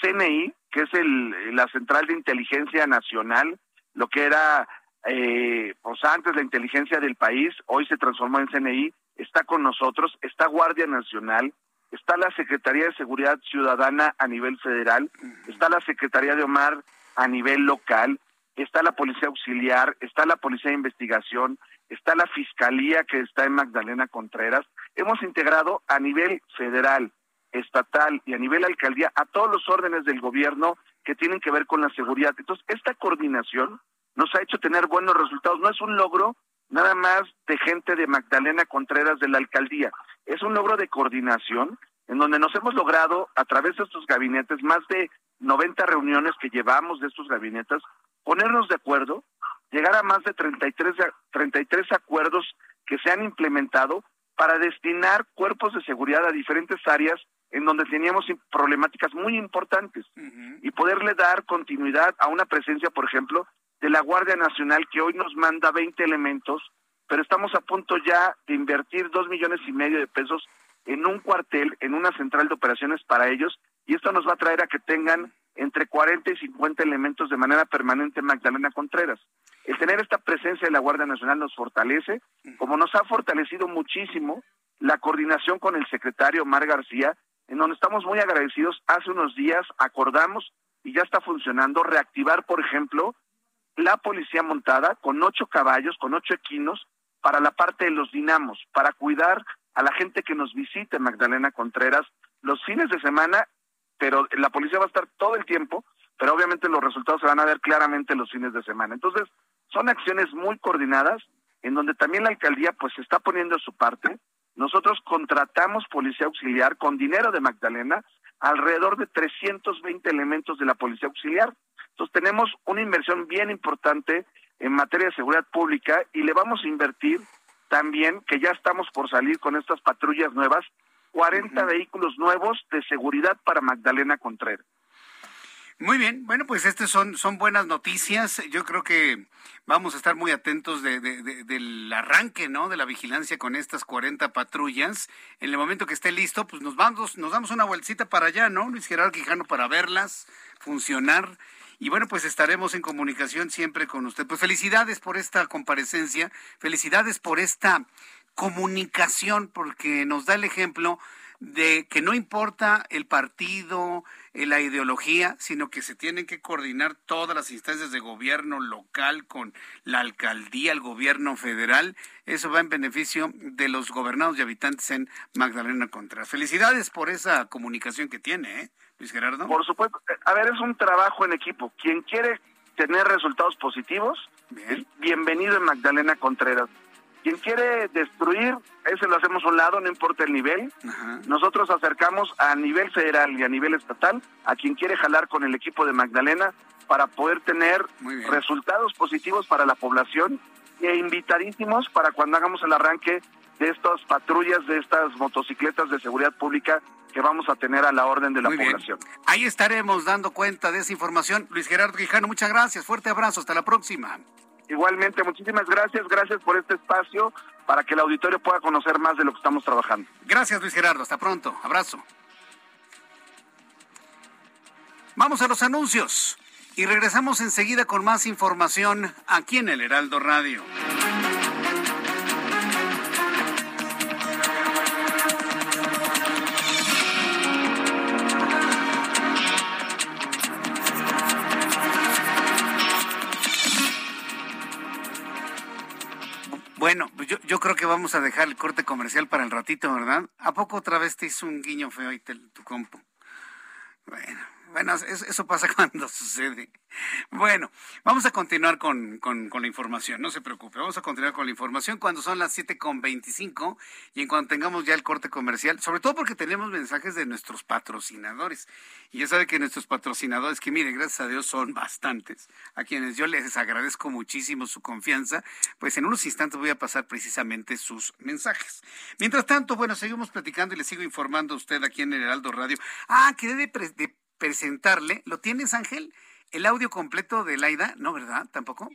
CNI, que es el, la Central de Inteligencia Nacional, lo que era eh, pues antes la inteligencia del país, hoy se transformó en CNI, está con nosotros, está Guardia Nacional, está la Secretaría de Seguridad Ciudadana a nivel federal, está la Secretaría de Omar a nivel local, está la Policía Auxiliar, está la Policía de Investigación, está la Fiscalía que está en Magdalena Contreras. Hemos integrado a nivel federal, estatal y a nivel alcaldía a todos los órdenes del gobierno que tienen que ver con la seguridad. Entonces, esta coordinación nos ha hecho tener buenos resultados. No es un logro nada más de gente de Magdalena Contreras de la alcaldía, es un logro de coordinación en donde nos hemos logrado a través de estos gabinetes, más de 90 reuniones que llevamos de estos gabinetes, ponernos de acuerdo, llegar a más de 33, 33 acuerdos que se han implementado para destinar cuerpos de seguridad a diferentes áreas en donde teníamos problemáticas muy importantes y poderle dar continuidad a una presencia, por ejemplo, de la Guardia Nacional que hoy nos manda 20 elementos, pero estamos a punto ya de invertir dos millones y medio de pesos en un cuartel, en una central de operaciones para ellos, y esto nos va a traer a que tengan entre 40 y 50 elementos de manera permanente en Magdalena Contreras. El tener esta presencia de la Guardia Nacional nos fortalece, como nos ha fortalecido muchísimo la coordinación con el secretario Omar García, en donde estamos muy agradecidos. Hace unos días acordamos y ya está funcionando reactivar, por ejemplo, la policía montada con ocho caballos, con ocho equinos, para la parte de los dinamos, para cuidar a la gente que nos visite Magdalena Contreras los fines de semana, pero la policía va a estar todo el tiempo, pero obviamente los resultados se van a ver claramente los fines de semana. Entonces, son acciones muy coordinadas en donde también la alcaldía pues está poniendo su parte. Nosotros contratamos policía auxiliar con dinero de Magdalena, alrededor de 320 elementos de la policía auxiliar. Entonces tenemos una inversión bien importante en materia de seguridad pública y le vamos a invertir también, que ya estamos por salir con estas patrullas nuevas, 40 vehículos nuevos de seguridad para Magdalena Contreras. Muy bien, bueno, pues estas son, son buenas noticias. Yo creo que vamos a estar muy atentos de, del arranque, ¿no? De la vigilancia con estas 40 patrullas. En el momento que esté listo, pues nos vamos, nos damos una vueltita para allá, ¿no? Luis Gerardo Quijano para verlas funcionar. Y bueno, pues estaremos en comunicación siempre con usted. Pues felicidades por esta comparecencia, felicidades por esta comunicación, porque nos da el ejemplo de que no importa el partido, eh, la ideología, sino que se tienen que coordinar todas las instancias de gobierno local con la alcaldía, el gobierno federal. Eso va en beneficio de los gobernados y habitantes en Magdalena Contreras. Felicidades por esa comunicación que tiene, ¿eh, Luis Gerardo? Por supuesto. A ver, es un trabajo en equipo. Quien quiere tener resultados positivos, bienvenido en Magdalena Contreras. Quien quiere destruir, ese lo hacemos a un lado, no importa el nivel. Nosotros acercamos a nivel federal y a nivel estatal a quien quiere jalar con el equipo de Magdalena para poder tener resultados positivos para la población e invitadísimos para cuando hagamos el arranque de estas patrullas, de estas motocicletas de seguridad pública que vamos a tener a la orden de la población. Ahí estaremos dando cuenta de esa información. Luis Gerardo Quijano, muchas gracias. Fuerte abrazo. Hasta la próxima. Igualmente, muchísimas gracias, gracias por este espacio para que el auditorio pueda conocer más de lo que estamos trabajando. Gracias, Luis Gerardo, hasta pronto, abrazo. Vamos a los anuncios y regresamos enseguida con más información aquí en el Heraldo Radio. Yo, yo creo que vamos a dejar el corte comercial para el ratito, ¿verdad? ¿A poco otra vez te hizo un guiño feo ahí tu compu? Bueno. Bueno, eso, pasa cuando sucede. Bueno, vamos a continuar con, la información, no se preocupe, vamos a continuar con la información cuando son las 7.25 y en cuanto tengamos ya el corte comercial, sobre todo porque tenemos mensajes de nuestros patrocinadores. Y ya sabe que nuestros patrocinadores, que miren, gracias a Dios son bastantes, a quienes yo les agradezco muchísimo su confianza, pues en unos instantes voy a pasar precisamente sus mensajes. Mientras tanto, bueno, seguimos platicando y le sigo informando a usted aquí en el Heraldo Radio. Ah, quedé de, de presentarle. ¿Lo tienes, Ángel? ¿El audio completo de Laida? No, ¿verdad? ¿Tampoco?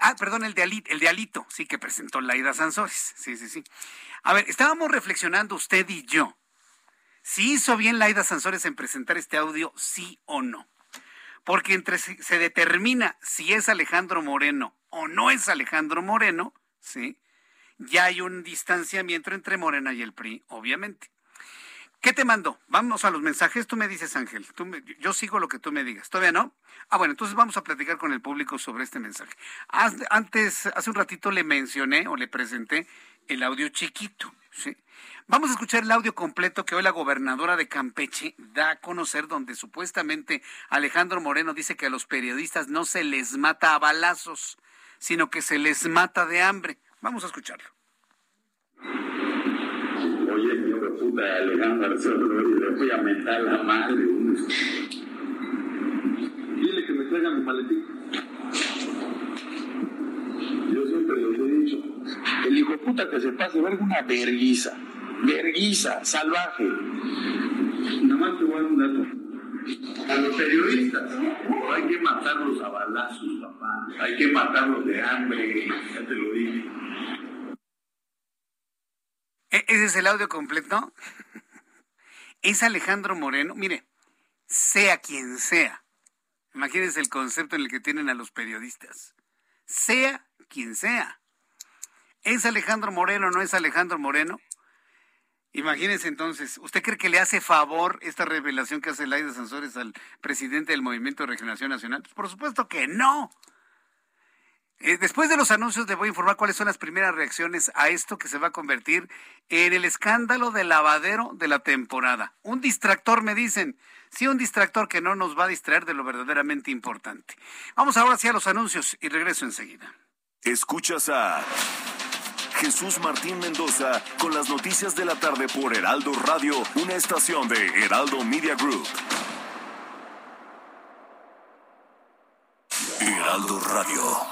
ah, perdón, el de, el de Alito, sí, que presentó Laida Sansores. Sí, sí, sí. A ver, estábamos reflexionando usted y yo. Si hizo bien Laida Sansores en presentar este audio, sí o no. Porque entre se determina si es Alejandro Moreno o no es Alejandro Moreno, ¿sí? Ya hay un distanciamiento entre Morena y el PRI, obviamente. ¿Qué te mando? Vamos a los mensajes. Tú me dices, Ángel. Yo sigo lo que tú me digas. ¿Todavía no? Ah, bueno, entonces vamos a platicar con el público sobre este mensaje. Antes, hace un ratito le mencioné o le presenté el audio chiquito. Vamos a escuchar el audio completo que hoy la gobernadora de Campeche da a conocer, donde supuestamente Alejandro Moreno dice que a los periodistas no se les mata a balazos, sino que se les mata de hambre. Vamos a escucharlo. Oye, mi hijo de puta Alejandro y le voy a meter la madre. Dile que me traiga mi maletín. Yo siempre les he dicho, el hijo puta que se pase ver una verguiza, verguiza, salvaje. Nada más te voy a dar un dato. A los periodistas, hay que matarlos a balazos, papá. Hay que matarlos de hambre, ya te lo dije. E-, ese es el audio completo. Es Alejandro Moreno. Mire, sea quien sea. Imagínense el concepto en el que tienen a los periodistas. Sea quien sea. ¿Es Alejandro Moreno no es Alejandro Moreno? Imagínense entonces, ¿usted cree que le hace favor esta revelación que hace Laida Sansores al presidente del Movimiento de Regeneración Nacional? Pues por supuesto que no. Eh, después de los anuncios le voy a informar cuáles son las primeras reacciones a esto que se va a convertir en el escándalo de lavadero de la temporada. Un distractor, me dicen. Sí, un distractor que no nos va a distraer de lo verdaderamente importante. Vamos ahora hacia los anuncios y regreso enseguida. Escuchas a Jesús Martín Mendoza con las noticias de la tarde por Heraldo Radio, una estación de Heraldo Media Group. Heraldo Radio.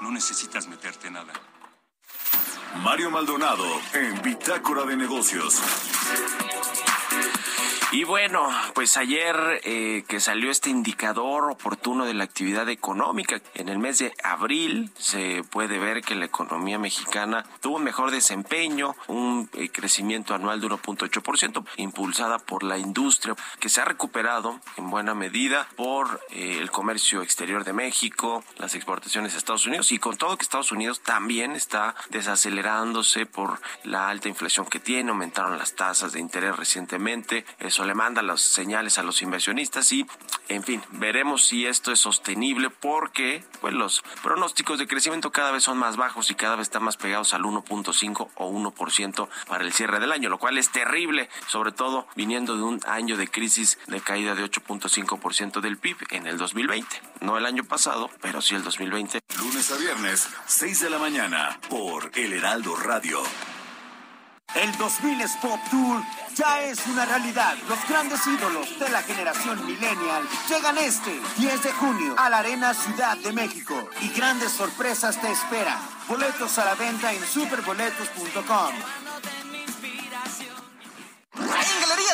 no necesitas meterte nada. Mario Maldonado en Bitácora de Negocios. Y bueno, pues ayer eh, que salió este indicador oportuno de la actividad económica, en el mes de abril se puede ver que la economía mexicana tuvo mejor desempeño, un eh, crecimiento anual de 1.8%, impulsada por la industria, que se ha recuperado en buena medida por eh, el comercio exterior de México, las exportaciones a Estados Unidos y con todo que Estados Unidos también está desacelerándose por la alta inflación que tiene, aumentaron las tasas de interés recientemente, le manda las señales a los inversionistas y, en fin, veremos si esto es sostenible porque pues, los pronósticos de crecimiento cada vez son más bajos y cada vez están más pegados al 1.5 o 1% para el cierre del año, lo cual es terrible, sobre todo viniendo de un año de crisis de caída de 8.5% del PIB en el 2020. No el año pasado, pero sí el 2020. Lunes a viernes, 6 de la mañana, por El Heraldo Radio. El 2000 Pop Tour ya es una realidad. Los grandes ídolos de la generación millennial llegan este 10 de junio a la Arena Ciudad de México y grandes sorpresas te esperan. Boletos a la venta en superboletos.com.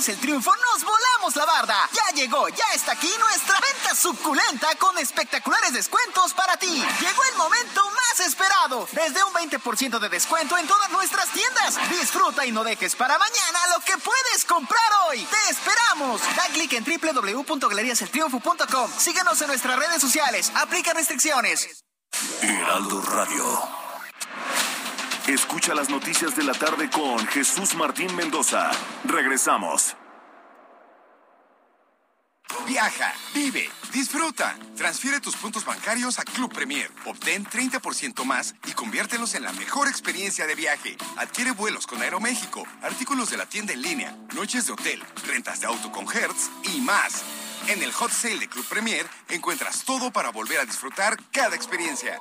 El Triunfo nos volamos la barda. Ya llegó, ya está aquí nuestra venta suculenta con espectaculares descuentos para ti. Llegó el momento más esperado. Desde un 20% de descuento en todas nuestras tiendas. Disfruta y no dejes para mañana lo que puedes comprar hoy. Te esperamos. Da clic en www.galeriaseltriunfo.com. Síguenos en nuestras redes sociales. Aplica restricciones. Heraldo Radio. Escucha las noticias de la tarde con Jesús Martín Mendoza. Regresamos. Viaja, vive, disfruta. Transfiere tus puntos bancarios a Club Premier. Obtén 30% más y conviértelos en la mejor experiencia de viaje. Adquiere vuelos con Aeroméxico, artículos de la tienda en línea, noches de hotel, rentas de auto con Hertz y más. En el hot sale de Club Premier encuentras todo para volver a disfrutar cada experiencia.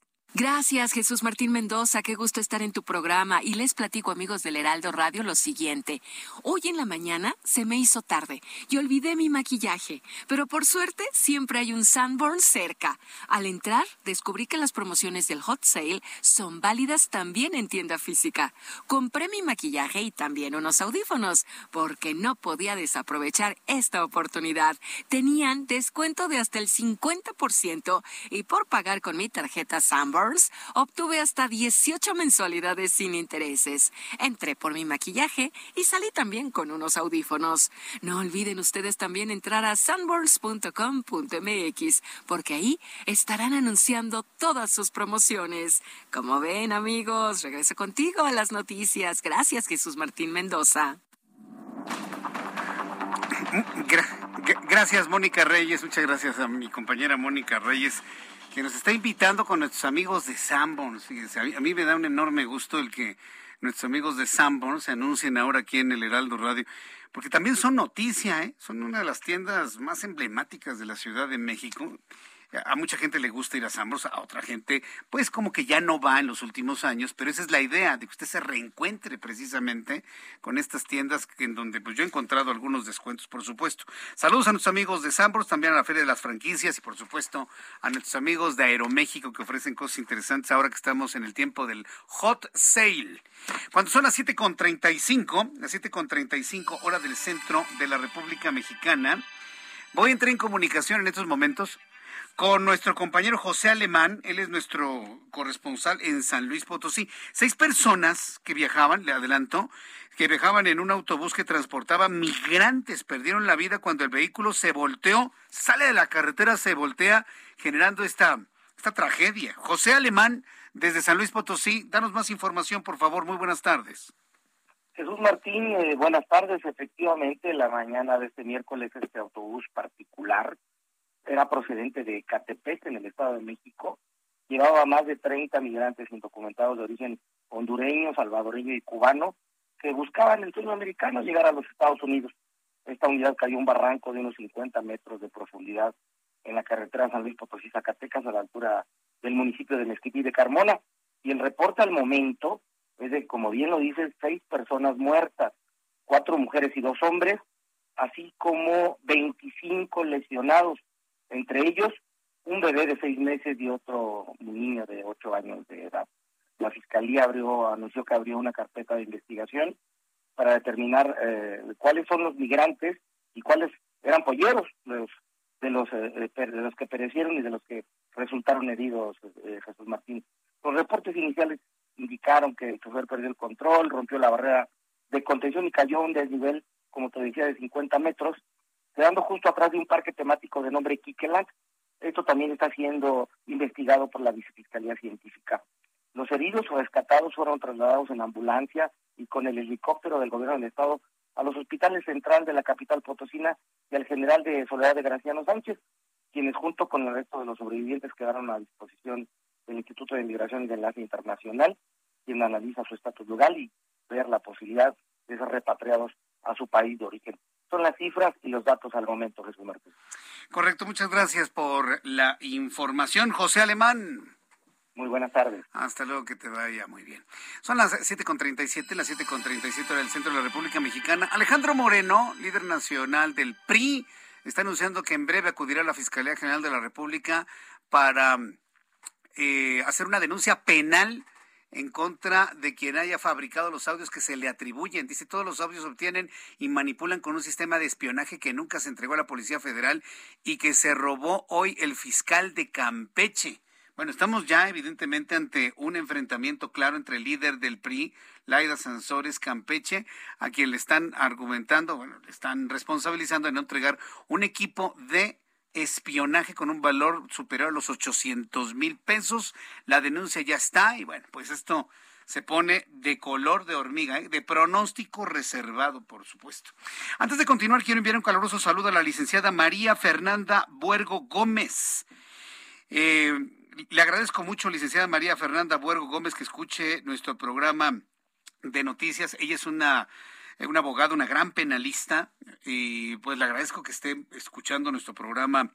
Gracias, Jesús Martín Mendoza. Qué gusto estar en tu programa. Y les platico, amigos del Heraldo Radio, lo siguiente. Hoy en la mañana se me hizo tarde y olvidé mi maquillaje. Pero por suerte siempre hay un Sanborn cerca. Al entrar, descubrí que las promociones del Hot Sale son válidas también en tienda física. Compré mi maquillaje y también unos audífonos, porque no podía desaprovechar esta oportunidad. Tenían descuento de hasta el 50% y por pagar con mi tarjeta Sanborn, obtuve hasta 18 mensualidades sin intereses. Entré por mi maquillaje y salí también con unos audífonos. No olviden ustedes también entrar a sunburns.com.mx porque ahí estarán anunciando todas sus promociones. Como ven amigos, regreso contigo a las noticias. Gracias Jesús Martín Mendoza. gracias Mónica Reyes, muchas gracias a mi compañera Mónica Reyes que nos está invitando con nuestros amigos de Sanborns. a mí, me da un enorme gusto el que nuestros amigos de Sanborns se anuncien ahora aquí en el Heraldo Radio, porque también son noticia, ¿eh? son una de las tiendas más emblemáticas de la Ciudad de México a mucha gente le gusta ir a Sambros, a otra gente, pues como que ya no va en los últimos años, pero esa es la idea, de que usted se reencuentre precisamente con estas tiendas en donde pues yo he encontrado algunos descuentos, por supuesto. Saludos a nuestros amigos de Sambros, también a la Feria de las Franquicias y por supuesto a nuestros amigos de Aeroméxico que ofrecen cosas interesantes ahora que estamos en el tiempo del Hot Sale. Cuando son las 7.35, las 7.35 hora del centro de la República Mexicana, voy a entrar en comunicación en estos momentos con nuestro compañero José Alemán, él es nuestro corresponsal en San Luis Potosí. Seis personas que viajaban, le adelanto, que viajaban en un autobús que transportaba migrantes, perdieron la vida cuando el vehículo se volteó, sale de la carretera, se voltea, generando esta, esta tragedia. José Alemán, desde San Luis Potosí, danos más información, por favor. Muy buenas tardes. Jesús Martín, eh, buenas tardes. Efectivamente, la mañana de este miércoles, este autobús particular era procedente de Catepec, en el Estado de México. Llevaba más de 30 migrantes indocumentados de origen hondureño, salvadoreño y cubano que buscaban el sueño americano llegar a los Estados Unidos. Esta unidad cayó un barranco de unos 50 metros de profundidad en la carretera San Luis Potosí Zacatecas a la altura del municipio de Mezquití de Carmona. Y el reporte al momento es de, como bien lo dice, seis personas muertas, cuatro mujeres y dos hombres, así como 25 lesionados entre ellos un bebé de seis meses y otro niño de ocho años de edad. La fiscalía abrió, anunció que abrió una carpeta de investigación para determinar eh, cuáles son los migrantes y cuáles eran polleros los, de los eh, de los que perecieron y de los que resultaron heridos, eh, Jesús Martín. Los reportes iniciales indicaron que el chofer perdió el control, rompió la barrera de contención y cayó a un desnivel, como te decía, de 50 metros quedando justo atrás de un parque temático de nombre Kikeland. Esto también está siendo investigado por la Vicefiscalía Científica. Los heridos o rescatados fueron trasladados en ambulancia y con el helicóptero del gobierno del estado a los hospitales central de la capital potosina y al general de Soledad de Graciano Sánchez, quienes junto con el resto de los sobrevivientes quedaron a disposición del Instituto de Migración y de Enlace Internacional, quien analiza su estatus legal y ver la posibilidad de ser repatriados a su país de origen son las cifras y los datos al momento, Jesús Martín. Correcto, muchas gracias por la información, José Alemán. Muy buenas tardes. Hasta luego, que te vaya muy bien. Son las 7.37, las 7.37 del centro de la República Mexicana. Alejandro Moreno, líder nacional del PRI, está anunciando que en breve acudirá a la Fiscalía General de la República para eh, hacer una denuncia penal en contra de quien haya fabricado los audios que se le atribuyen. Dice, todos los audios obtienen y manipulan con un sistema de espionaje que nunca se entregó a la Policía Federal y que se robó hoy el fiscal de Campeche. Bueno, estamos ya evidentemente ante un enfrentamiento claro entre el líder del PRI, Laida Sansores Campeche, a quien le están argumentando, bueno, le están responsabilizando de no entregar un equipo de espionaje con un valor superior a los 800 mil pesos. La denuncia ya está y bueno, pues esto se pone de color de hormiga, ¿eh? de pronóstico reservado, por supuesto. Antes de continuar, quiero enviar un caluroso saludo a la licenciada María Fernanda Buergo Gómez. Eh, le agradezco mucho, licenciada María Fernanda Buergo Gómez, que escuche nuestro programa de noticias. Ella es una, una abogada, una gran penalista, y pues le agradezco que esté escuchando nuestro programa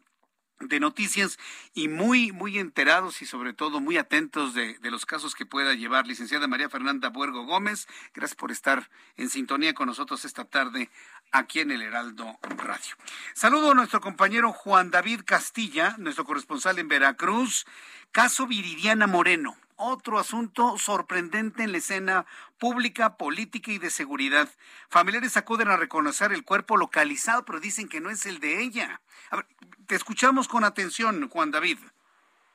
de noticias y muy, muy enterados y sobre todo muy atentos de, de, los casos que pueda llevar. Licenciada María Fernanda Buergo Gómez, gracias por estar en sintonía con nosotros esta tarde aquí en el Heraldo Radio. Saludo a nuestro compañero Juan David Castilla, nuestro corresponsal en Veracruz. Caso Viridiana Moreno otro asunto sorprendente en la escena pública, política y de seguridad. Familiares acuden a reconocer el cuerpo localizado, pero dicen que no es el de ella. te escuchamos con atención, Juan David.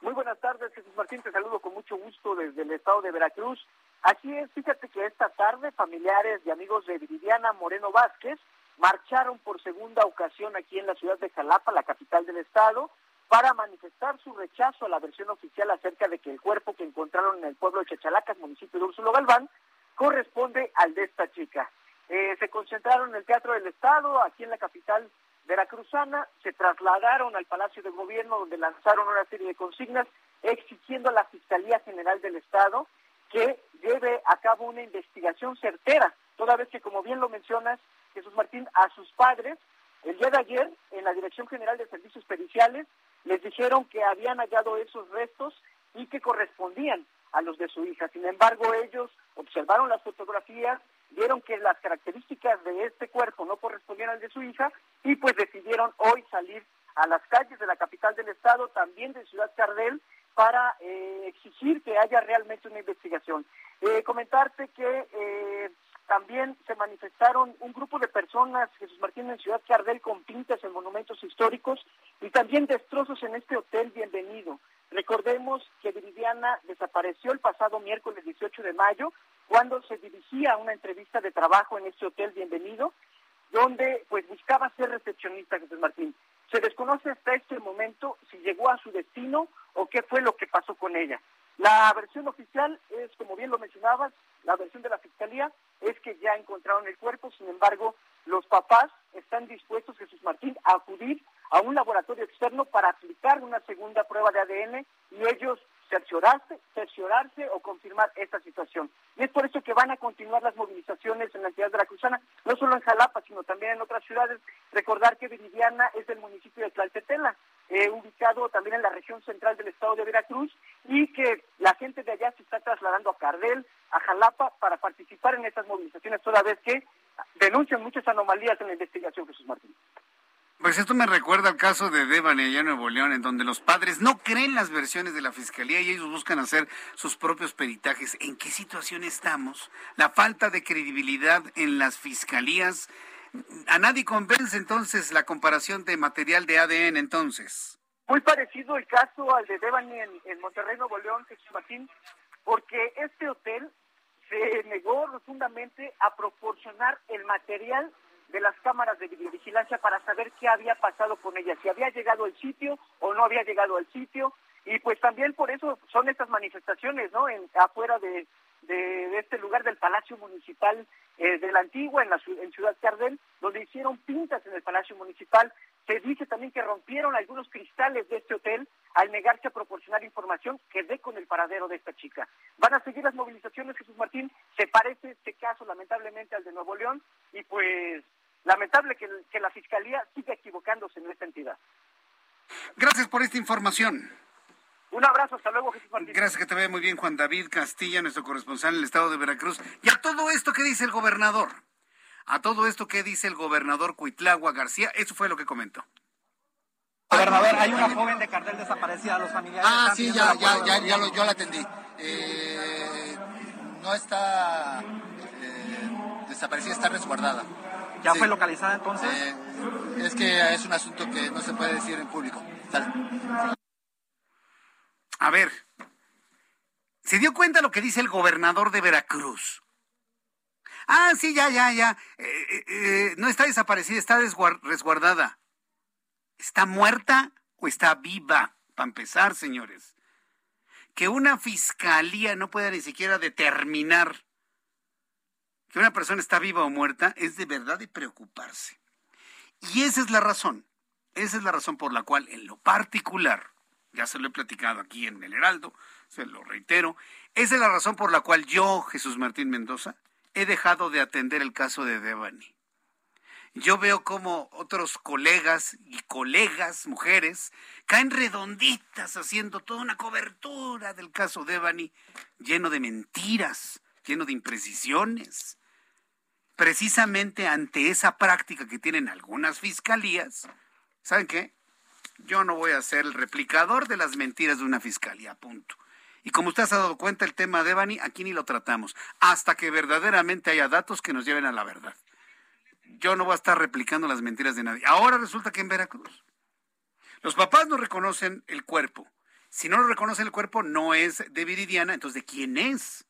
Muy buenas tardes, Jesús Martín. Te saludo con mucho gusto desde el estado de Veracruz. Aquí es, fíjate que esta tarde familiares y amigos de Viridiana Moreno Vázquez marcharon por segunda ocasión aquí en la ciudad de Jalapa, la capital del estado, para manifestar su rechazo a la versión oficial acerca de que el cuerpo que encontraron en el pueblo de Chachalacas, municipio de Úrsulo Galván, corresponde al de esta chica. Eh, se concentraron en el Teatro del Estado, aquí en la capital veracruzana, se trasladaron al Palacio de Gobierno, donde lanzaron una serie de consignas exigiendo a la Fiscalía General del Estado que lleve a cabo una investigación certera, toda vez que, como bien lo mencionas, Jesús Martín, a sus padres, el día de ayer, en la Dirección General de Servicios Periciales, les dijeron que habían hallado esos restos y que correspondían a los de su hija. Sin embargo, ellos observaron las fotografías, vieron que las características de este cuerpo no correspondían al de su hija y pues decidieron hoy salir a las calles de la capital del estado, también de Ciudad Cardel, para eh, exigir que haya realmente una investigación. Eh, comentarte que eh, también se manifestaron un grupo de personas, Jesús Martín, en Ciudad Cardel, con pintas en monumentos históricos y también destrozos en este hotel Bienvenido. Recordemos que Viridiana desapareció el pasado miércoles 18 de mayo cuando se dirigía a una entrevista de trabajo en este hotel Bienvenido, donde pues buscaba ser recepcionista, Jesús Martín. Se desconoce hasta este momento si llegó a su destino o qué fue lo que pasó con ella. La versión oficial es, como bien lo mencionabas, la versión de la Fiscalía es que ya encontraron el cuerpo, sin embargo, los papás están dispuestos, Jesús Martín, a acudir a un laboratorio externo para aplicar una segunda prueba de ADN y ellos cerciorarse, cerciorarse o confirmar esta situación. Y es por eso que van a continuar las movilizaciones en la ciudad de la Cruzana, no solo en Jalapa, sino también en otras ciudades. Recordar que Viridiana es del municipio de Tlaltetela, eh, ubicado también en la región central del estado de Veracruz, y que la gente de allá se está trasladando a Cardel, a Jalapa, para participar en estas movilizaciones, toda vez que denuncian muchas anomalías en la investigación, Jesús Martín. Pues esto me recuerda al caso de Devane allá en Nuevo León, en donde los padres no creen las versiones de la fiscalía y ellos buscan hacer sus propios peritajes. ¿En qué situación estamos? La falta de credibilidad en las fiscalías. ¿A nadie convence entonces la comparación de material de ADN entonces? Muy parecido el caso al de Devane en, en Monterrey, Nuevo León, Martín, porque este hotel se negó rotundamente a proporcionar el material de las cámaras de videovigilancia para saber qué había pasado con ella, si había llegado al sitio o no había llegado al sitio. Y pues también por eso son estas manifestaciones, ¿no? En, afuera de, de, este lugar del Palacio Municipal eh, de la Antigua, en, la, en Ciudad Cardel, donde hicieron pintas en el Palacio Municipal. Se dice también que rompieron algunos cristales de este hotel al negarse a proporcionar información que dé con el paradero de esta chica. Van a seguir las movilizaciones, Jesús Martín. Se parece este caso lamentablemente al de Nuevo León y pues lamentable que, que la Fiscalía siga equivocándose en esta entidad. Gracias por esta información. Un abrazo, hasta luego, Jesús Martín. Gracias, que te vea muy bien, Juan David Castilla, nuestro corresponsal en el estado de Veracruz. Y a todo esto, ¿qué dice el gobernador? A todo esto, ¿qué dice el gobernador Cuitlagua García? Eso fue lo que comentó. Gobernador, hay una joven de cartel desaparecida, los familiares. Ah, sí, ya, ya, ya, ya lo, yo la atendí. Eh, no está eh, desaparecida, está resguardada. ¿Ya fue localizada entonces? Eh, es que es un asunto que no se puede decir en público. A ver, ¿se dio cuenta lo que dice el gobernador de Veracruz? Ah, sí, ya, ya, ya. Eh, eh, no está desaparecida, está resguardada. ¿Está muerta o está viva? Para empezar, señores. que una fiscalía no pueda ni siquiera determinar que una persona está viva o muerta es de verdad de preocuparse. Y esa es la razón, esa es la razón por la cual en lo particular, ya se lo he platicado aquí en el Heraldo, se lo reitero, esa es la razón por la cual yo, Jesús Martín Mendoza, he dejado de atender el caso de Devani. Yo veo como otros colegas y colegas, mujeres, caen redonditas haciendo toda una cobertura del caso Devani, lleno de mentiras, lleno de imprecisiones. Precisamente ante esa práctica que tienen algunas fiscalías, ¿saben qué? Yo no voy a ser el replicador de las mentiras de una fiscalía, punto. Y como usted se ha dado cuenta, el tema de Bani, aquí ni lo tratamos, hasta que verdaderamente haya datos que nos lleven a la verdad. Yo no voy a estar replicando las mentiras de nadie. Ahora resulta que en Veracruz los papás no reconocen el cuerpo. Si no lo reconocen el cuerpo, no es de Viridiana, entonces ¿de quién es?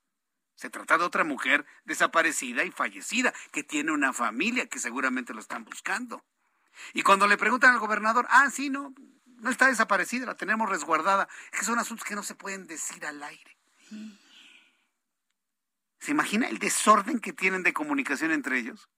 Se trata de otra mujer desaparecida y fallecida, que tiene una familia que seguramente lo están buscando. Y cuando le preguntan al gobernador, ah, sí, no, no está desaparecida, la tenemos resguardada. que son asuntos que no se pueden decir al aire. ¿Se imagina el desorden que tienen de comunicación entre ellos?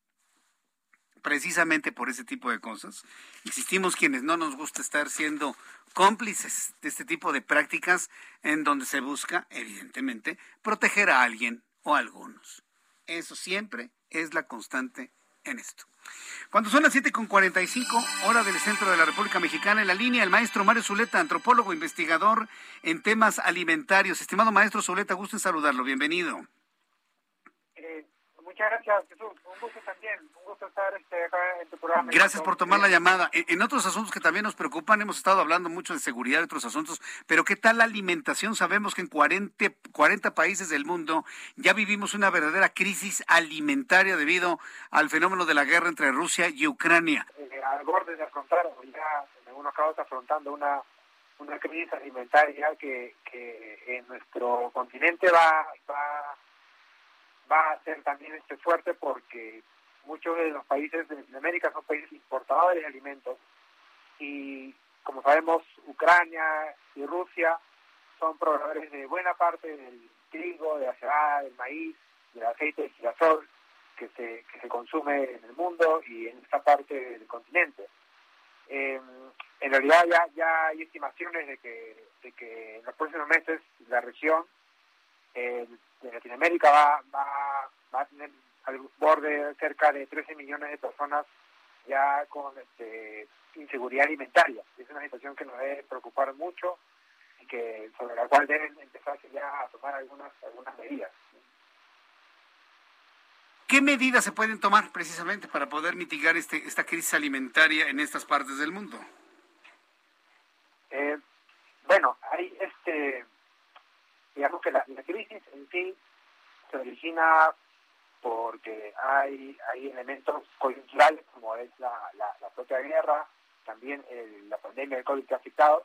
Precisamente por ese tipo de cosas. Insistimos quienes no nos gusta estar siendo cómplices de este tipo de prácticas en donde se busca, evidentemente, proteger a alguien o a algunos. Eso siempre es la constante en esto. Cuando son las 7.45, hora del centro de la República Mexicana, en la línea el maestro Mario Zuleta, antropólogo, investigador en temas alimentarios. Estimado maestro Zuleta, gusto en saludarlo. Bienvenido. Eh, muchas gracias, Jesús. Un gusto también. Gusto estar este, acá en tu programa. Gracias por tomar la llamada. En, otros asuntos que también nos preocupan, hemos estado hablando mucho de seguridad y otros asuntos, pero ¿qué tal la alimentación? Sabemos que en 40, 40 países del mundo ya vivimos una verdadera crisis alimentaria debido al fenómeno de la guerra entre Rusia y Ucrania. Eh, al borde de afrontar, ya en algunos casos afrontando una, una crisis alimentaria que, que en nuestro continente va, va va a ser también este fuerte porque muchos de los países de Latinoamérica son países importadores de alimentos y como sabemos Ucrania y Rusia son proveedores de buena parte del trigo, de la cebada, del maíz, del aceite de girasol que se, que se consume en el mundo y en esta parte del continente. Eh, en realidad ya, ya hay estimaciones de que, de que en los próximos meses la región eh, de Latinoamérica va, va, va a tener al borde cerca de 13 millones de personas ya con este, inseguridad alimentaria. Es una situación que nos debe preocupar mucho y que sobre la cual deben empezar ya a tomar algunas, algunas medidas. ¿Qué medidas se pueden tomar precisamente para poder mitigar este, esta crisis alimentaria en estas partes del mundo? Eh, bueno, hay este, digamos que la, la crisis en sí se origina porque hay, hay elementos coyunturales como es la, la, propia guerra, también la pandemia del COVID que ha afectado,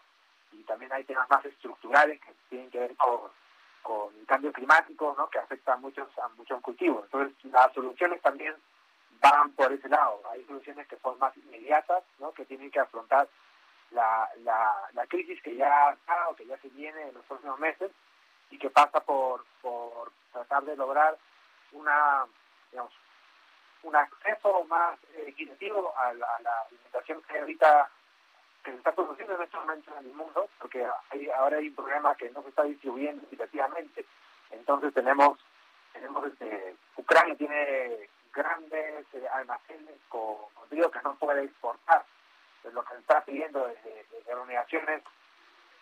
y también hay temas más estructurales que tienen que ver con, con el cambio climático, ¿no? que afecta a muchos, a muchos cultivos. Entonces, las soluciones también van por ese lado. Hay soluciones que son más inmediatas, ¿no? que tienen que afrontar la, la, la crisis que ya está o que ya se viene en los próximos meses y que pasa por, por tratar de lograr una, digamos, un acceso más equitativo a la, alimentación que ahorita que se está produciendo en estos momentos en el mundo, porque hay, ahora hay un problema que no se está distribuyendo equitativamente. Entonces tenemos, tenemos este, Ucrania tiene grandes eh, almacenes con, con que no puede exportar. Lo que se está pidiendo desde, organizaciones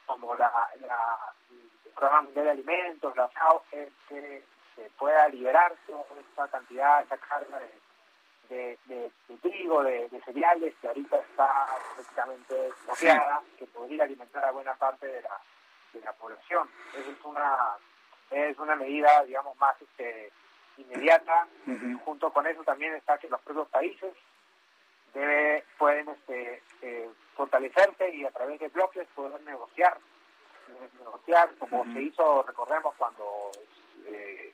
como la, la, el Programa Mundial de Alimentos, la FAO, que se pueda liberar toda esta cantidad, esta carga de, de, trigo, de, cereales que ahorita está prácticamente bloqueada, que podría alimentar a buena parte de la, de la población. Esa es una, es una medida, digamos, más este, inmediata. Junto con eso también está que los propios países debe, pueden este, eh, fortalecerse y a través de bloques poder negociar, negociar como se hizo, recordemos, cuando eh,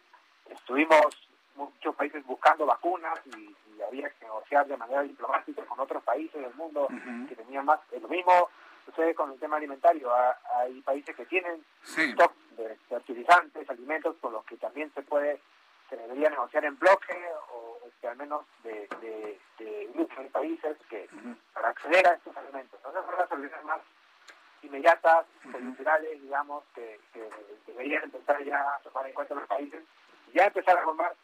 estuvimos muchos países buscando vacunas y, había que negociar de manera diplomática con otros países del mundo que tenían más. Lo mismo sucede con el tema alimentario. Hay países que tienen stock de fertilizantes, alimentos, con los que también se puede, se debería negociar en bloque o al menos de, de, de grupos de países que para acceder a estos alimentos. Entonces son las soluciones más inmediatas, coyunturales, digamos, que, que, deberían empezar ya a tomar en cuenta los países ya empezar a formar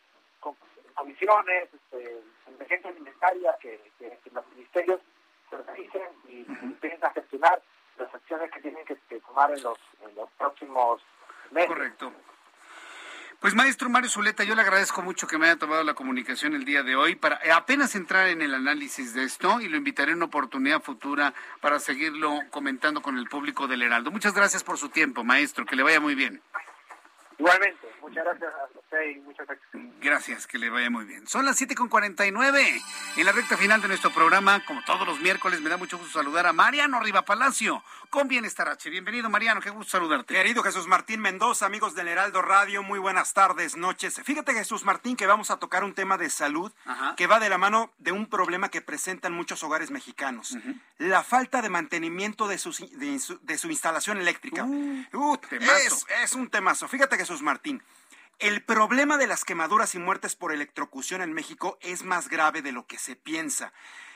comisiones, este, emergencia alimentaria que, que, los ministerios se organicen y empiecen a gestionar las acciones que tienen que, tomar en los, en los próximos meses. Correcto. Pues maestro Mario Zuleta, yo le agradezco mucho que me haya tomado la comunicación el día de hoy para apenas entrar en el análisis de esto y lo invitaré en una oportunidad futura para seguirlo comentando con el público del Heraldo. Muchas gracias por su tiempo, maestro, que le vaya muy bien. Igualmente, muchas gracias a usted y muchas gracias. Gracias, que le vaya muy bien. Son las 7.49 en la recta final de nuestro programa. Como todos los miércoles, me da mucho gusto saludar a Mariano Riva Palacio con Bienestar H. Bienvenido, Mariano, qué gusto saludarte. Querido Jesús Martín Mendoza, amigos del Heraldo Radio, muy buenas tardes, noches. Fíjate, Jesús Martín, que vamos a tocar un tema de salud que va de la mano de un problema que presentan muchos hogares mexicanos. La falta de mantenimiento de, de, su, instalación eléctrica. Uh, uh, es, es un temazo. Fíjate, que Martín. El problema de las quemaduras y muertes por electrocución en México es más grave de lo que se piensa.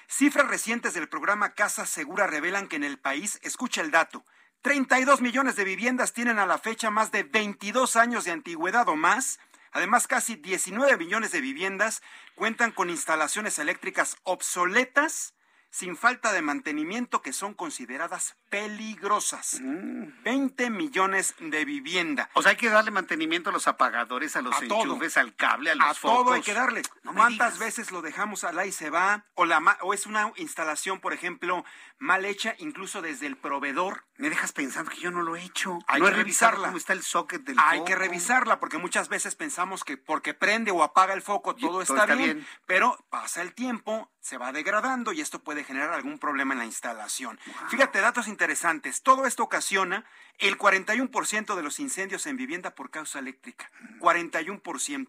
Cifras recientes del programa Casa Segura revelan que en el país, escucha el dato, 32 millones de viviendas tienen a la fecha más de 22 años de antigüedad o más. Además, casi 19 millones de viviendas cuentan con instalaciones eléctricas obsoletas sin falta de mantenimiento que son consideradas peligrosas. 20 mm. millones de vivienda. O sea, hay que darle mantenimiento a los apagadores, a los enchufes, al cable, a los A todo hay que darle. ¿Cuántas veces lo dejamos al y se va? O, la, o es una instalación, por ejemplo, mal hecha, incluso desde el proveedor. Me dejas pensando que yo no lo he hecho. Hay que revisarla. ¿Cómo está el socket del Hay que revisarla, porque muchas veces pensamos que porque prende o apaga el foco todo, está, bien, pero pasa el tiempo, se va degradando y esto puede generar algún problema en la instalación. Fíjate, datos interesantes. Todo esto ocasiona el 41% de los incendios en vivienda por causa eléctrica. 41%.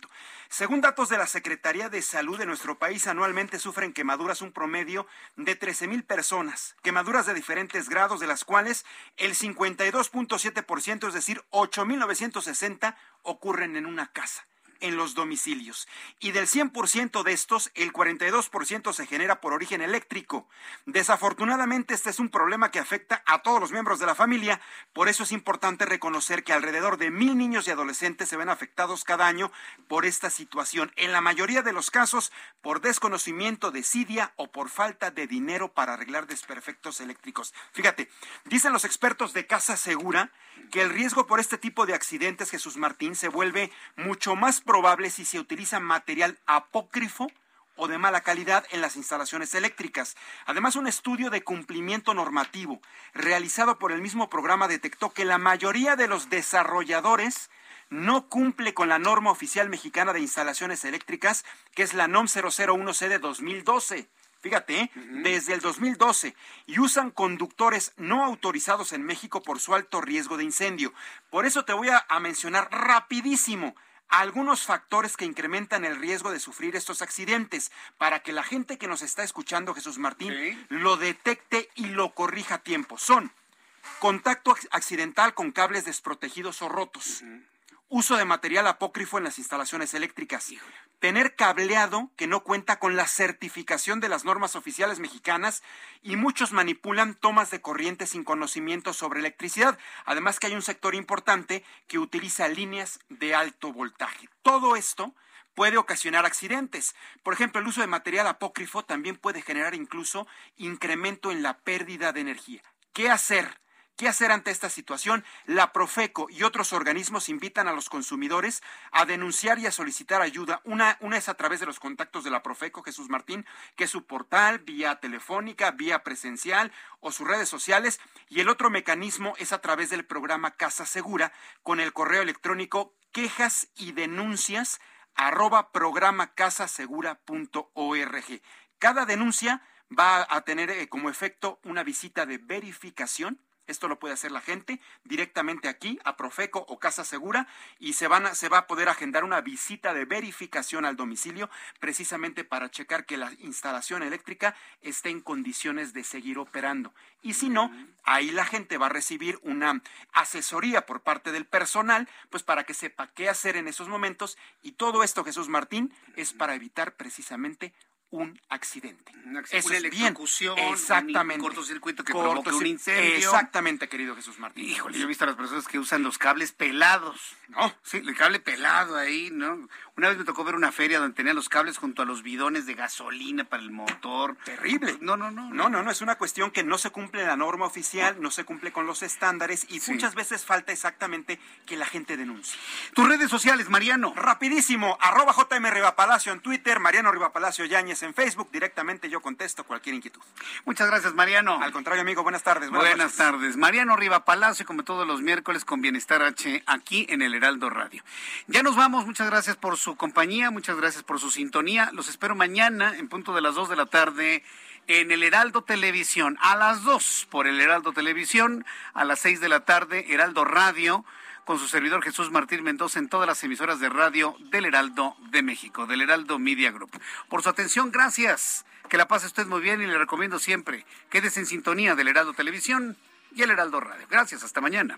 Según datos de la Secretaría de Salud de nuestro país, anualmente sufren quemaduras un promedio de 13 mil personas. Quemaduras de diferentes grados, de las cuales el 52.7%, es decir, 8.960, ocurren en una casa en los domicilios. Y del 100% de estos, el 42% se genera por origen eléctrico. Desafortunadamente, este es un problema que afecta a todos los miembros de la familia. Por eso es importante reconocer que alrededor de mil niños y adolescentes se ven afectados cada año por esta situación. En la mayoría de los casos, por desconocimiento, desidia o por falta de dinero para arreglar desperfectos eléctricos. Fíjate, dicen los expertos de Casa Segura que el riesgo por este tipo de accidentes, Jesús Martín, se vuelve mucho más probable si se utiliza material apócrifo o de mala calidad en las instalaciones eléctricas. Además, un estudio de cumplimiento normativo realizado por el mismo programa detectó que la mayoría de los desarrolladores no cumple con la norma oficial mexicana de instalaciones eléctricas, que es la NOM 001C de 2012 fíjate, ¿eh? desde el 2012, y usan conductores no autorizados en México por su alto riesgo de incendio. Por eso te voy a, mencionar rapidísimo algunos factores que incrementan el riesgo de sufrir estos accidentes. Para que la gente que nos está escuchando, Jesús Martín, lo detecte y lo corrija a tiempo. Son contacto accidental con cables desprotegidos o rotos uso de material apócrifo en las instalaciones eléctricas, tener cableado que no cuenta con la certificación de las normas oficiales mexicanas y muchos manipulan tomas de corriente sin conocimiento sobre electricidad. Además que hay un sector importante que utiliza líneas de alto voltaje. Todo esto puede ocasionar accidentes. Por ejemplo, el uso de material apócrifo también puede generar incluso incremento en la pérdida de energía. ¿Qué hacer? ¿Qué hacer ante esta situación? La Profeco y otros organismos invitan a los consumidores a denunciar y a solicitar ayuda. Una, una es a través de los contactos de la Profeco, Jesús Martín, que es su portal, vía telefónica, vía presencial o sus redes sociales. Y el otro mecanismo es a través del programa Casa Segura con el correo electrónico quejas y denuncias arroba programacasasegura.org. Cada denuncia va a tener eh, como efecto una visita de verificación Esto lo puede hacer la gente directamente aquí a Profeco o Casa Segura y se, van se va a poder agendar una visita de verificación al domicilio precisamente para checar que la instalación eléctrica esté en condiciones de seguir operando. Y si no, ahí la gente va a recibir una asesoría por parte del personal, pues para que sepa qué hacer en esos momentos. Y todo esto, Jesús Martín, es para evitar precisamente un accidente. Eso una electrocución, exactamente. un cortocircuito que provoque un incendio. Exactamente, querido Jesús Martín. Híjole, yo he visto a las personas que usan los cables pelados. ¿No? Sí, el cable pelado ahí, ¿no? Una vez me tocó ver una feria donde tenían los cables junto a los bidones de gasolina para el motor. Terrible. No, no, no. No, no, no, es una cuestión que no se cumple la norma oficial, no se cumple con los estándares y muchas veces falta exactamente que la gente denuncie. Tus redes sociales, Mariano. Rapidísimo, arroba JM Rivapalacio en Twitter, Mariano Rivapalacio Yáñez en Facebook. Directamente yo contesto cualquier inquietud. Muchas gracias, Mariano. Al contrario, amigo, buenas tardes. Buenas, tardes. Mariano Rivapalacio, como todos los miércoles, con Bienestar H, aquí en el Heraldo Radio. Ya nos vamos, muchas gracias por su compañía, muchas gracias por su sintonía. Los espero mañana en punto de las 2 de la tarde en el Heraldo Televisión, a las 2 por el Heraldo Televisión, a las 6 de la tarde, Heraldo Radio, con su servidor Jesús Martín Mendoza en todas las emisoras de radio del Heraldo de México, del Heraldo Media Group. Por su atención, gracias. Que la pase usted muy bien y le recomiendo siempre, quédese en sintonía del Heraldo Televisión y el Heraldo Radio. Gracias, hasta mañana.